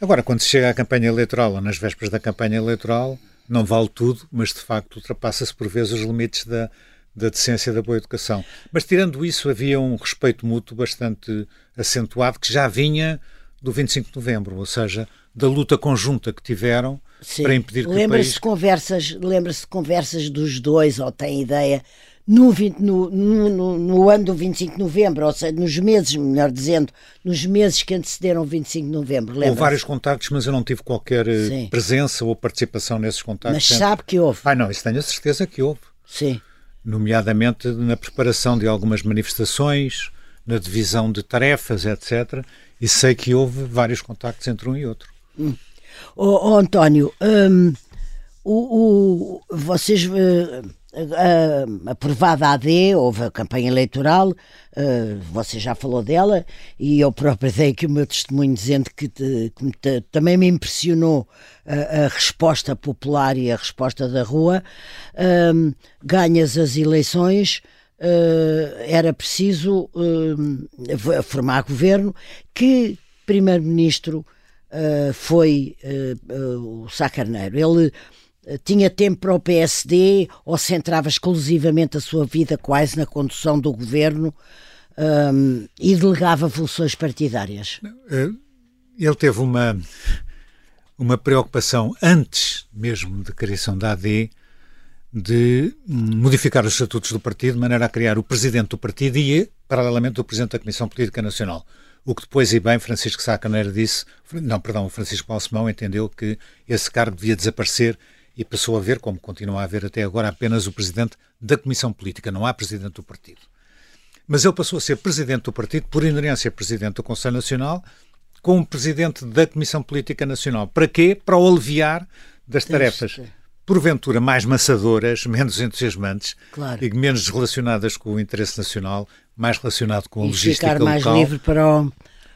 Agora, quando se chega à campanha eleitoral ou nas vésperas da campanha eleitoral, não vale tudo, mas de facto ultrapassa-se por vezes os limites da, da decência da boa educação. Mas tirando isso, havia um respeito mútuo bastante acentuado que já vinha do 25 de novembro, ou seja, da luta conjunta que tiveram Sim. para impedir que
lembra
o país...
Conversas, lembra-se conversas dos dois, ou tem ideia, no, 20, no, no, no, ano do 25 de novembro, ou seja, nos meses, melhor dizendo, nos meses que antecederam o 25 de novembro.
Houve vários contactos, mas eu não tive qualquer eh, Sim. presença ou participação nesses contactos.
Mas sabe que houve.
Ah, não, isso tenho a certeza que houve.
Sim.
Nomeadamente na preparação de algumas manifestações, na divisão de tarefas, etc. E sei que houve vários contactos entre um e outro.
Hum. Oh, oh António, hum, o, o, vocês. Uh, uh, aprovada a AD, houve a campanha eleitoral, uh, você já falou dela, e eu próprio dei aqui o meu testemunho dizendo que, te, que te, também me impressionou a, a, resposta popular e a resposta da rua. Uh, ganhas as eleições. Uh, era preciso uh, formar governo que primeiro-ministro uh, foi o Sá Carneiro. Ele eh, tinha tempo para o PSD ou centrava exclusivamente a sua vida quase na condução do governo um, e delegava funções partidárias?
Eh, ele teve uma, uma preocupação antes mesmo da criação da AD de modificar os estatutos do partido de maneira a criar o presidente do partido e, paralelamente, o presidente da Comissão Política Nacional. O que depois, e bem, Francisco Sá Caneiro disse, não, perdão, Francisco Balsemão entendeu que esse cargo devia desaparecer e passou a ver, como continua a haver até agora, apenas o presidente da Comissão Política, não há presidente do partido. Mas ele passou a ser presidente do partido, por inerência presidente do Conselho Nacional, como presidente da Comissão Política Nacional. Para quê? Para o aliviar das tarefas, porventura mais maçadoras, menos entusiasmantes
claro.
e menos relacionadas com o interesse nacional, mais relacionado com a e logística ficar
mais
local.
livre para o...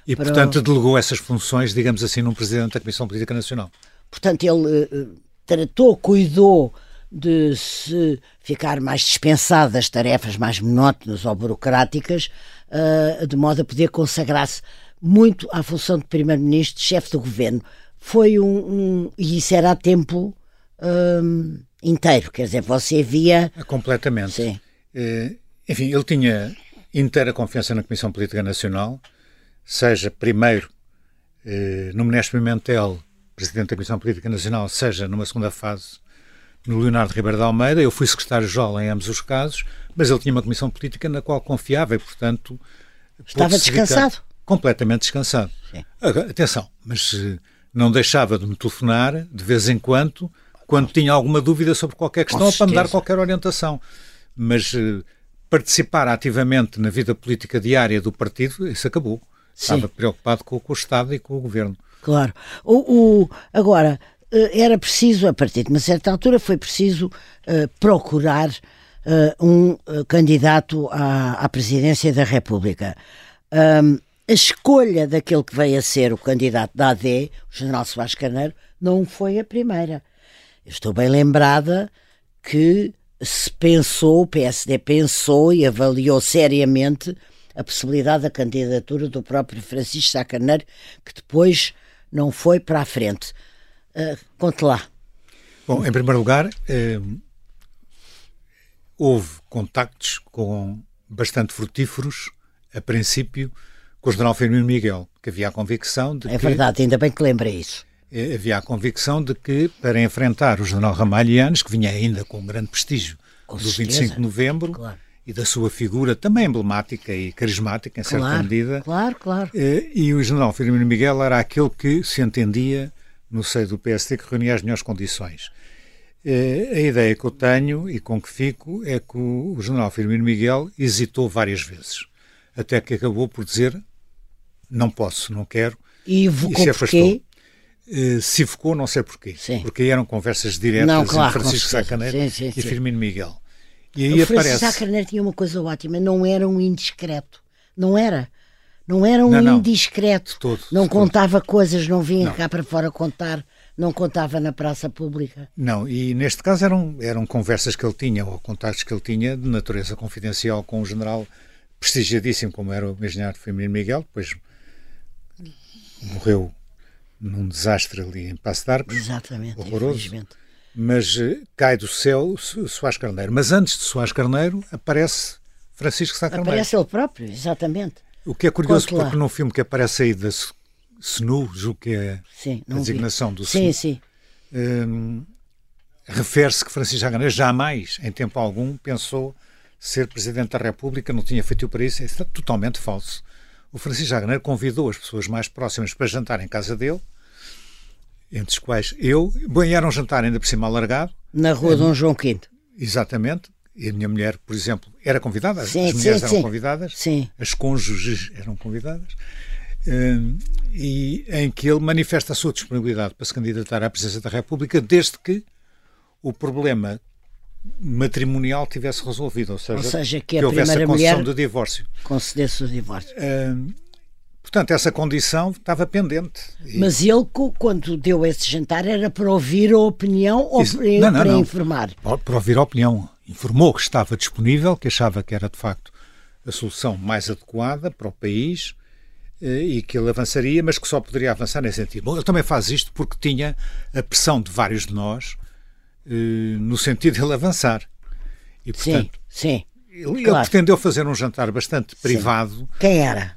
E, para portanto, o... delegou essas funções, digamos assim, num presidente da Comissão Política Nacional.
Portanto, ele eh, tratou, cuidou de se ficar mais dispensado das tarefas mais monótonas ou burocráticas, uh, de modo a poder consagrar-se muito à função de Primeiro-Ministro, chefe do governo. Foi um, um, E isso era a tempo um, inteiro, quer dizer, você via.
Completamente. Sim. Uh, enfim, ele tinha inteira confiança na Comissão Política Nacional, seja primeiro uh, no Menezes Pimentel Presidente da Comissão Política Nacional, seja numa segunda fase no Leonardo Ribeiro de Almeida. Eu fui secretário-geral em ambos os casos, mas ele tinha uma comissão política na qual confiava e, portanto.
Estava descansado?
Completamente descansado. Agora, atenção, mas eh, não deixava de me telefonar de vez em quando, quando tinha alguma dúvida sobre qualquer questão ou para me dar qualquer orientação. Mas uh, participar ativamente na vida política diária do partido, isso acabou. Sim. Estava preocupado com, com o Estado e com o Governo.
Claro. O, o, agora, eh, era preciso, a partir de uma certa altura, foi preciso uh, procurar uh, um uh, candidato à, à, presidência da República. Um, a escolha daquele que veio a ser o candidato da AD, o general Soares Carneiro, não foi a primeira. Eu estou bem lembrada que se pensou, o PSD pensou e avaliou seriamente a possibilidade da candidatura do próprio Francisco Sá Carneiro, que depois não foi para a frente. Uh, conte lá.
Bom, em primeiro lugar, eh, houve contactos com bastante frutíferos, a princípio, com o general Firmino Miguel, que havia a convicção de
é
que...
É verdade, ainda bem que lembra isso.
Havia a convicção de que, para enfrentar o general Ramalhianes, que vinha ainda com um grande prestígio com do certeza. 25 de novembro, claro e da sua figura também emblemática e carismática, em certa
claro,
medida.
Claro, claro.
Eh, e o general Firmino Miguel era aquele que se entendia no seio do PSD que reunia as melhores condições. Eh, a ideia que eu tenho e com que fico é que o, general Firmino Miguel hesitou várias vezes, até que acabou por dizer não posso, não quero,
e, e se afastou.
Uh, se focou, não sei porquê. Sim. Porque aí eram conversas diretas não, claro, entre Francisco Sacaneiro sim, e Firmino Miguel.
E aí o Francisco aparece... Sacaneiro tinha uma coisa ótima, não era um indiscreto. Não era. Não era um não, não. indiscreto. Todo, não contava coisas, não vinha não. cá para fora contar não contava na praça pública.
Não, e neste caso eram, eram conversas que ele tinha, ou contactos que ele tinha, de natureza confidencial com um general prestigiadíssimo, como era o engenheiro Firmino Miguel, depois morreu num desastre ali em Passo de Arcos.
Exatamente,
horroroso. Mas uh, cai do céu Soares Carneiro. Mas antes de Soares Carneiro aparece Francisco Sá Carneiro.
Aparece ele próprio, exatamente.
O que é curioso, Conto porque lá. num filme que aparece aí da SNU, julgo que é sim, a designação vi. do
sim, Sim,
um, refere-se que Francisco Carneiro jamais, em tempo algum, pensou ser Presidente da República, não tinha feito para isso. Isso é totalmente falso. O Francisco Carneiro convidou as pessoas mais próximas para jantar em casa dele, entre os quais eu. Bem, era um jantar ainda por cima alargado.
Na rua Dom João V.
Exatamente. E a minha mulher, por exemplo, era convidada, sim, as mulheres sim, eram sim. convidadas,
sim.
as cônjuges eram convidadas, hum, e em que ele manifesta a sua disponibilidade para se candidatar à presidência da República, desde que o problema matrimonial tivesse resolvido, ou seja, ou seja que, que houvesse a concessão do divórcio.
Concedesse o divórcio. Hum,
portanto, essa condição estava pendente.
Mas ele, quando deu esse jantar, era para ouvir a opinião ou Isso, para, não, não, para não. informar?
Para ouvir a opinião. Informou que estava disponível, que achava que era de facto a solução mais adequada para o país eh, e que ele avançaria, mas que só poderia avançar nesse sentido. Bom, ele também faz isto porque tinha a pressão de vários de nós eh, no sentido de ele avançar.
E, portanto, sim, sim.
Ele, claro. ele pretendeu fazer um jantar bastante privado. Sim.
Quem era?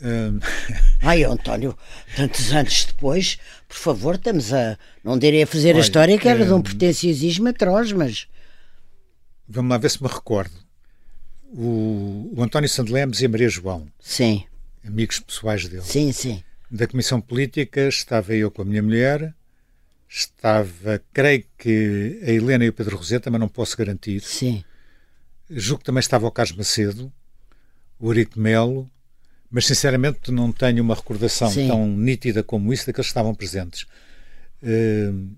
Um... <laughs> Ai, António, tantos anos depois, por favor, estamos a. Não direi a fazer Olha, a história que era um... de um pretenciosismo atroz, mas.
Vamos lá ver se me recordo. O, o António Sandelemos e a Maria João.
Sim.
Amigos pessoais dele.
Sim, sim.
Da Comissão Política estava eu com a minha mulher, estava, creio que a Helena e o Pedro Roseta, mas não posso garantir.
Sim.
Julgo que também estava o Carlos Macedo, o Eurico Melo, mas sinceramente não tenho uma recordação Sim. tão nítida como isso de que estavam presentes. Uh,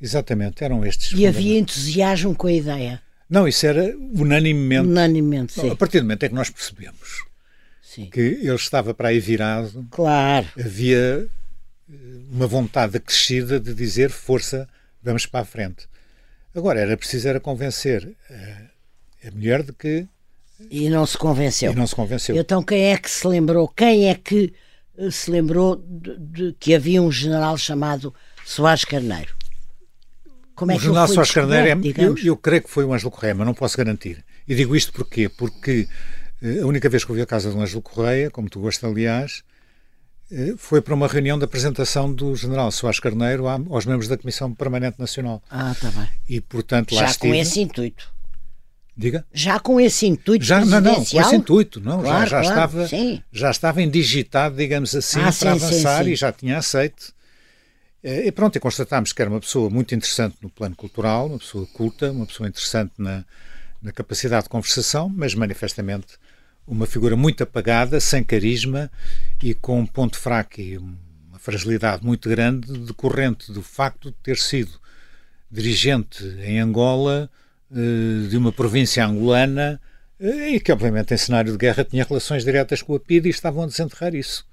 exatamente, eram estes.
E havia entusiasmo com a ideia.
Não, isso era unanimemente.
Unanimemente, sim.
A partir do momento em que nós percebemos sim. que ele estava para aí virado,
claro.
havia uma vontade acrescida de dizer força, vamos para a frente. Agora, era preciso era convencer a, a mulher de que.
E não se convenceu.
E não se convenceu.
Então, quem é que se lembrou? Quem é que eh, se lembrou de, de que havia um general chamado Soares Carneiro?
Como é o que general Soares Carneiro, é, eu, eu, creio que foi o Ângelo Correia, mas não posso garantir. E digo isto porquê? Porque eh, a única vez que eu vi a casa do Ângelo Correia, como tu gostas, aliás, eh, foi para uma reunião de apresentação do general Soares Carneiro aos membros da Comissão Permanente Nacional.
Ah, está bem.
E, portanto, lá
Já
estive...
com esse intuito.
Diga?
Já com esse intuito
já, Não, não, com esse intuito. Não, claro, já, já, claro, estava, sim. já estava indigitado, digamos assim, ah, para sim, avançar sim, e já tinha aceito. Eh, e pronto, e constatámos que era uma pessoa muito interessante no plano cultural, uma pessoa culta, uma pessoa interessante na, na capacidade de conversação, mas manifestamente uma figura muito apagada, sem carisma e com um ponto fraco e uma fragilidade muito grande decorrente do facto de ter sido dirigente em Angola de uma província angolana eh, e que obviamente em cenário de guerra tinha relações diretas com a PIDE e estavam a desenterrar isso.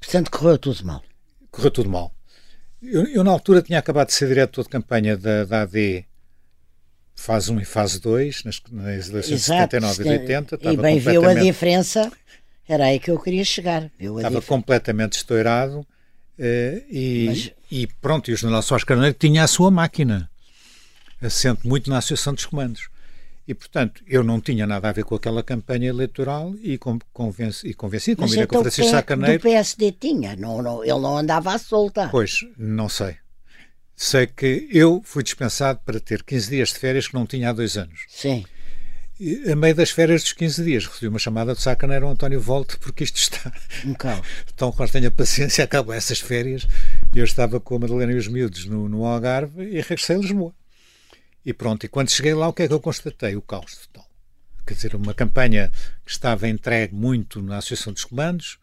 Portanto, correu tudo mal.
Correu tudo mal. Eu, eu, na altura tinha acabado de ser diretor de campanha da, da AD fase 1 e fase 2, nas, nas eleições de 79 e 80.
E bem viu a diferença, era aí que eu queria chegar.
Viu estava completamente estourado uh, e, Mas... e pronto, e o general Soares Carneiro tinha a sua máquina, assente muito na Associação dos Comandos. E, portanto, eu não tinha nada a ver com aquela campanha eleitoral e convenci, e convenci
combinei então, com o Francisco Sá Carneiro. do PSD tinha, não, não, ele não andava à solta.
Pois, não sei. Sei que eu fui dispensado para ter 15 dias de férias que não tinha há dois anos.
Sim.
E, a meio das férias dos 15 dias recebi uma chamada de Sacaneiro António Volte porque isto está
um caos. <laughs>
Então, quando tenha paciência, <laughs> acabam essas férias Eu estava com a Madalena e os miúdos no, no Algarve e regressei a Lisboa. E pronto, e quando cheguei lá, o que é que eu constatei? O caos total. Quer dizer, uma campanha que estava entregue muito na Associação dos Comandos,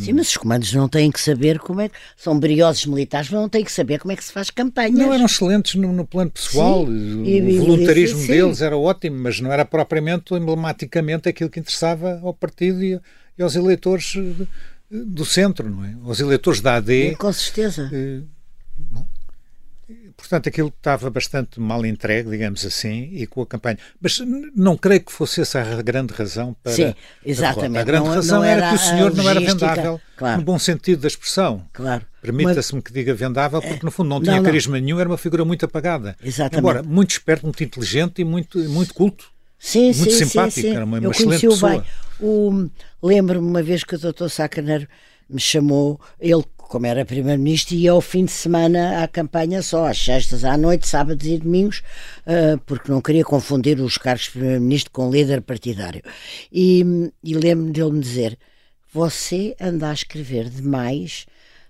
Sim, mas os comandos não têm que saber como é que. São briosos militares, mas não têm que saber como é que se faz campanha.
Não eram excelentes no, no plano pessoal, sim, o e, voluntarismo e, deles era ótimo, mas não era propriamente emblematicamente aquilo que interessava ao partido e, aos eleitores do centro, não é? Aos eleitores da AD.
Com certeza.
Eh, bom, Portanto, aquilo estava bastante mal entregue, digamos assim, e com a campanha. Mas não creio que fosse essa a grande razão para.
Sim, exatamente.
A, a grande
não,
razão
não
era, era, que o senhor não era vendável,
claro.
no bom sentido da expressão.
Claro.
Permita-se-me que diga vendável, porque no fundo não tinha não, carisma nenhum, era uma figura muito apagada.
Exatamente.
Embora muito esperto, muito inteligente e muito, muito culto.
Sim,
muito
sim,
simpático,
sim, sim.
era uma,
Eu
uma excelente pessoa. Bem.
O, lembro-me uma vez que o doutor Sacaneiro me chamou, ele como era primeiro-ministro, ia ao fim de semana à campanha só, às sextas à noite, sábados e domingos, uh, porque não queria confundir os cargos de primeiro-ministro com líder partidário. E, e lembro-me dele me dizer: Você anda a escrever demais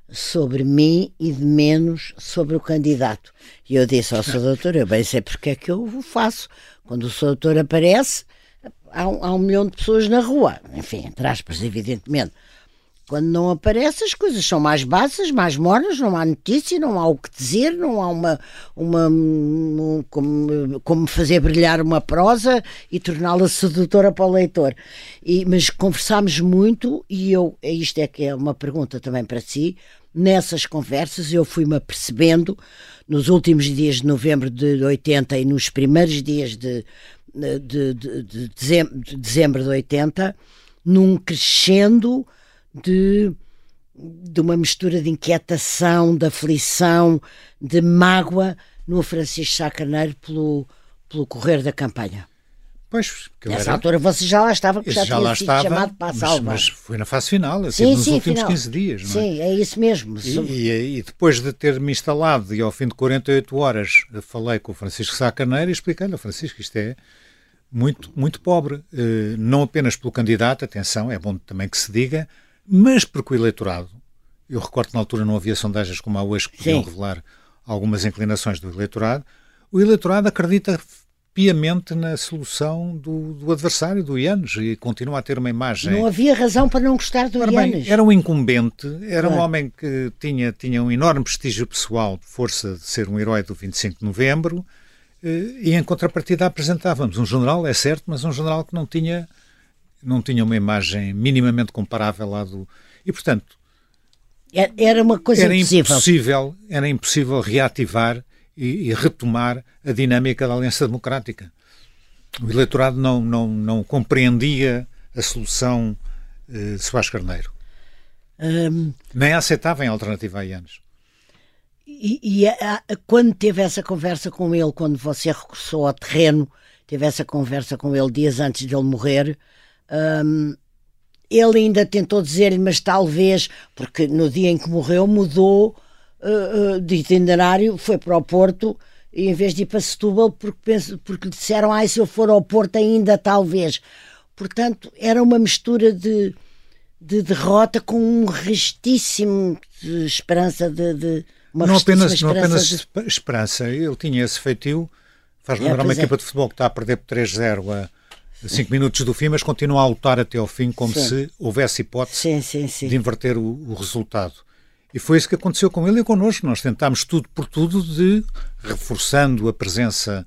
sobre mim e de menos sobre o candidato. E eu disse ao seu doutor: Eu bem sei porque é que eu o faço. Quando o seu doutor aparece, há um, há um milhão de pessoas na rua, enfim, entre aspas, evidentemente. Quando não aparece, as coisas são mais baixas, mais mornas, não há notícia, não há o que dizer, não há uma. uma um, como, como, fazer brilhar uma prosa e torná-la sedutora para o leitor. E, mas conversámos muito, e eu, isto é que é uma pergunta também para si. Nessas conversas eu fui-me apercebendo, nos últimos dias de novembro de 80 e nos primeiros dias de, de, de, de dezembro, de dezembro de 80, num crescendo de, de uma mistura de inquietação, de aflição, de mágoa no Francisco Sá Carneiro pelo, pelo correr da campanha.
Pois,
Nessa era... altura você já lá estava, porque já, já tinha sido estava, chamado para a salva.
Mas, mas foi na fase final, assim, sim, nos sim, últimos final. 15 dias. Não é?
Sim, é isso mesmo.
E, e, e, depois de ter-me instalado e ao fim de 48 horas falei com o Francisco Sá Carneiro e expliquei-lhe, Francisco, isto é muito, muito pobre. Eh, não apenas pelo candidato, atenção, é bom também que se diga, mas porque o eleitorado, eu recordo que na altura não havia sondagens como há hoje que podiam Sim. revelar algumas inclinações do eleitorado, o eleitorado acredita piamente na solução do, do adversário, do Ianes, e continua a ter uma imagem.
Não havia razão para não gostar do Ianes.
Era um incumbente, era um homem que tinha, tinha um enorme prestígio pessoal, força de ser um herói do 25 de novembro, eh, e em contrapartida apresentávamos um general, é certo, mas um general que não tinha não tinha uma imagem minimamente comparável lá do. E, portanto.
Era uma coisa
era
impossível.
impossível. Era impossível reativar e, e, retomar a dinâmica da Aliança Democrática. O eleitorado não, não, não compreendia a solução eh, de Soares Carneiro. Um, Nem aceitava em alternativa a Ianes.
E, e a, a, quando teve essa conversa com ele, quando você regressou ao terreno, teve essa conversa com ele dias antes de ele morrer, um, ele ainda tentou dizer-lhe, mas talvez, porque no dia em que morreu mudou uh, uh, de itinerário, foi para o Porto e em vez de ir para Setúbal, porque, penso, porque lhe disseram, ah, se eu for ao Porto ainda talvez. Portanto, era uma mistura de, de derrota com um restíssimo de esperança de, de uma
não apenas, não apenas de... esperança, ele tinha esse feitio, faz é, lembrar uma é. equipa de futebol que está a perder por 3-0 a cinco minutos do fim, mas continua a lutar até ao fim, como sim. se houvesse hipótese
sim, sim,
de inverter o, o, resultado. E foi isso que aconteceu com ele e connosco. Nós tentámos tudo por tudo de, reforçando a presença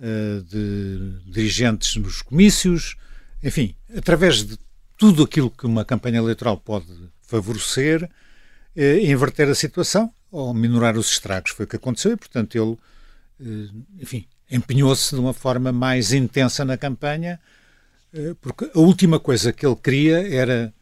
uh, de dirigentes nos comícios, enfim, através de tudo aquilo que uma campanha eleitoral pode favorecer, uh, inverter a situação ou minorar os estragos. Foi o que aconteceu e, portanto, ele, uh, enfim, empenhou-se de uma forma mais intensa na campanha, eh, porque a última coisa que ele queria era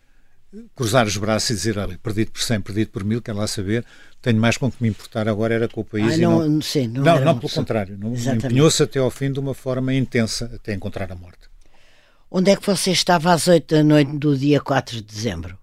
cruzar os braços e dizer, olha, perdido por 100, perdido por mil, quero lá saber, tenho mais com que me importar agora era com o país.
Ah, não, não, sim, não,
não, não pelo contrário, empenhou-se até ao fim de uma forma intensa, até encontrar a morte.
Onde é que você estava às 8 da noite do dia 4 de dezembro?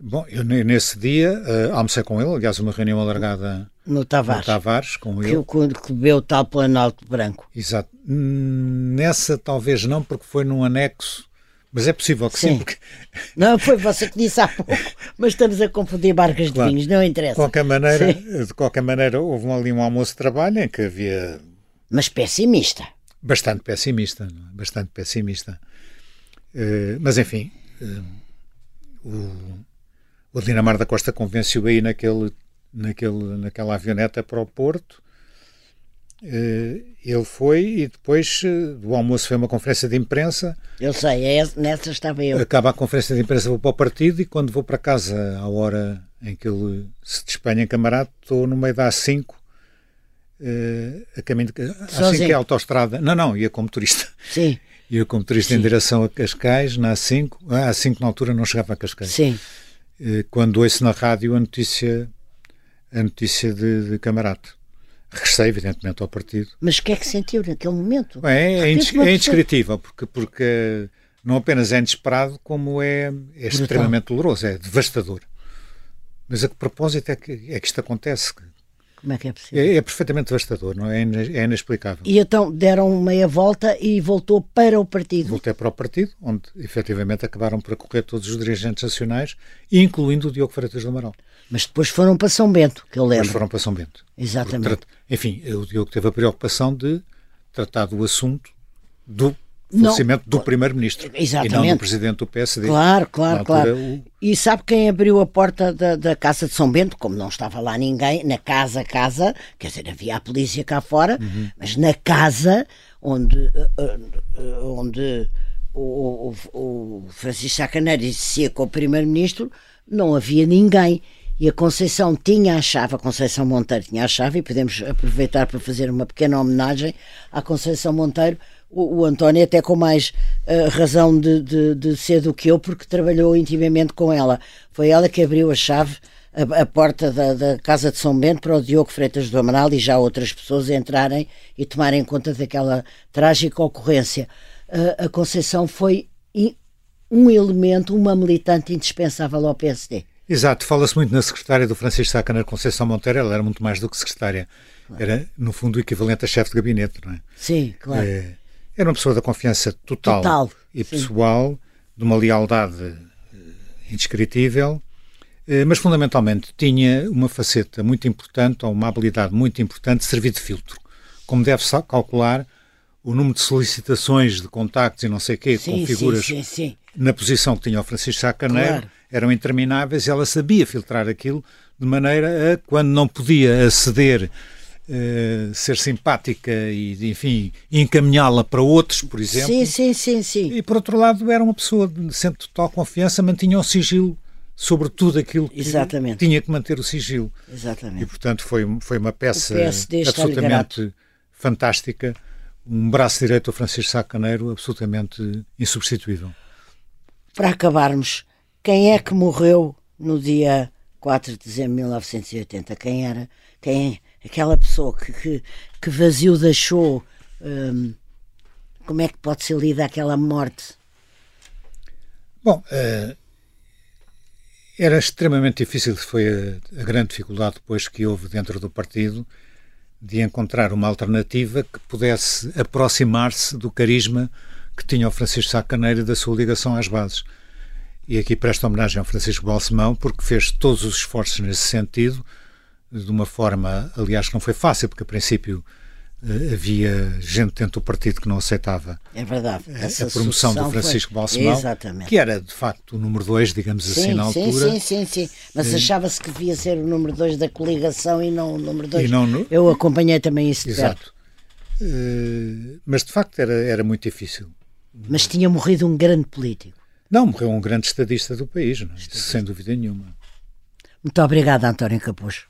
Bom, eu nesse dia uh, almocei com ele, aliás, uma reunião alargada
no Tavares,
no Tavares com ele.
Que, que bebeu tal Planalto Branco.
Exato. Nessa talvez não, porque foi num anexo, Mas é possível que sim. sim porque... <laughs>
Não, foi você que disse há pouco, mas estamos a confundir barcas claro. de vinhos, não interessa.
De qualquer maneira, de qualquer maneira houve ali um almoço de trabalho em que havia.
Mas pessimista.
Bastante pessimista, é? bastante pessimista. Uh, mas enfim, uh, o, o Dinamar da Costa convenceu aí naquele, naquele, naquela avioneta para o Porto eh, ele foi e depois eh, do almoço foi uma conferência de imprensa.
Eu sei, é, nessa estava eu.
Acaba a conferência de imprensa, vou para o partido e quando vou para casa, à hora em que ele se despenha em camarada, estou no meio da A5, uh, a caminho de. A5 que é a autostrada. Não, não, ia como turista.
Sim. <laughs>
Ia como turista Sim. em direção a Cascais, na A5. A A5 na altura não chegava a Cascais.
Sim.
Uh, quando ouço na rádio a notícia, a notícia de, de camarada. Regressei, evidentemente, ao partido.
Mas o que é que sentiu naquele momento?
É, é, indescritível, é indescritível, porque, porque não apenas é inesperado, como é, é extremamente doloroso, é devastador. Mas a que propósito é que, é que isto acontece?
Como é que é possível?
É, é perfeitamente devastador, não é? É inexplicável.
E então deram meia volta e voltou para o partido?
Voltei para o partido, onde efetivamente acabaram por acorrer todos os dirigentes nacionais, incluindo o Diogo Freitas do Amaral.
Mas depois foram para São Bento, que eu lembro.
Depois foram para São Bento.
Exatamente.
Enfim, o Diogo teve a preocupação de tratar do assunto do falecimento não, do Primeiro-Ministro e não do Presidente do PSD.
Claro, claro, claro. O... E sabe quem abriu a porta da, da, Casa de São Bento? Como não estava lá ninguém, na casa, casa, quer dizer, havia a polícia cá fora, uhum. mas na casa onde, eh, eh, onde o, o, o Francisco Sacaneiro dizia com o Primeiro-Ministro, não havia ninguém. E a Conceição tinha a chave, a Conceição Monteiro tinha a chave, e podemos aproveitar para fazer uma pequena homenagem à Conceição Monteiro. O, o António, até com mais uh, razão de, de, de, ser do que eu, porque trabalhou intimamente com ela. Foi ela que abriu a chave, a, a porta da, da, Casa de São Bento para o Diogo Freitas do Amaral e já outras pessoas entrarem e tomarem conta daquela trágica ocorrência. Uh, a Conceição foi um elemento, uma militante indispensável ao PSD.
Exato, fala-se muito na secretária do Francisco Sá Conceição Monteiro, ela era muito mais do que secretária. Claro. Era, no fundo, o equivalente a chefe de gabinete, não é?
Sim, claro. É,
era uma pessoa da confiança total, total e sim. pessoal, de uma lealdade eh, indescritível, eh, mas fundamentalmente tinha uma faceta muito importante, ou uma habilidade muito importante de servir de filtro. Como deve-se calcular o número de solicitações de contactos e não sei o quê, sim, com figuras sim, sim, na posição que tinha o Francisco Sá Carneiro, claro eram intermináveis e ela sabia filtrar aquilo de maneira a, quando não podia aceder, uh, ser simpática e, enfim, encaminhá-la para outros, por exemplo.
Sim, sim, sim, sim.
E, por outro lado, era uma pessoa de total confiança, mantinha o sigilo sobre tudo aquilo que Exatamente. tinha que manter o sigilo.
Exatamente.
E, portanto, foi, foi uma peça absolutamente fantástica, um braço direito ao Francisco Sá Caneiro absolutamente insubstituível.
Para acabarmos, quem é que morreu no dia 4 de dezembro de 1980? Quem era? Quem aquela pessoa que, que, que vazio deixou? Hum, como é que pode ser lida aquela morte?
Bom, uh, era extremamente difícil, foi a, a, grande dificuldade depois que houve dentro do partido de encontrar uma alternativa que pudesse aproximar-se do carisma que tinha o Francisco Sá Caneiro e da sua ligação às bases. E aqui presto homenagem ao Francisco Balsemão, porque fez todos os esforços nesse sentido, de uma forma, aliás, que não foi fácil, porque a princípio eh, havia gente dentro do partido que não aceitava
é verdade.
a, a promoção do Francisco foi... Balsemão, Exatamente. que era de facto o número 2, digamos sim, assim, na
sim,
altura.
Sim, sim, sim. Mas achava-se que devia ser o número 2 da coligação e não o número 2. No... Eu acompanhei também isso de Exato. perto.
Uh, mas de facto era, era muito difícil.
Mas tinha morrido um grande político.
Não, morreu um grande estadista do país, é? sem dúvida nenhuma.
Muito obrigada, António Capuz.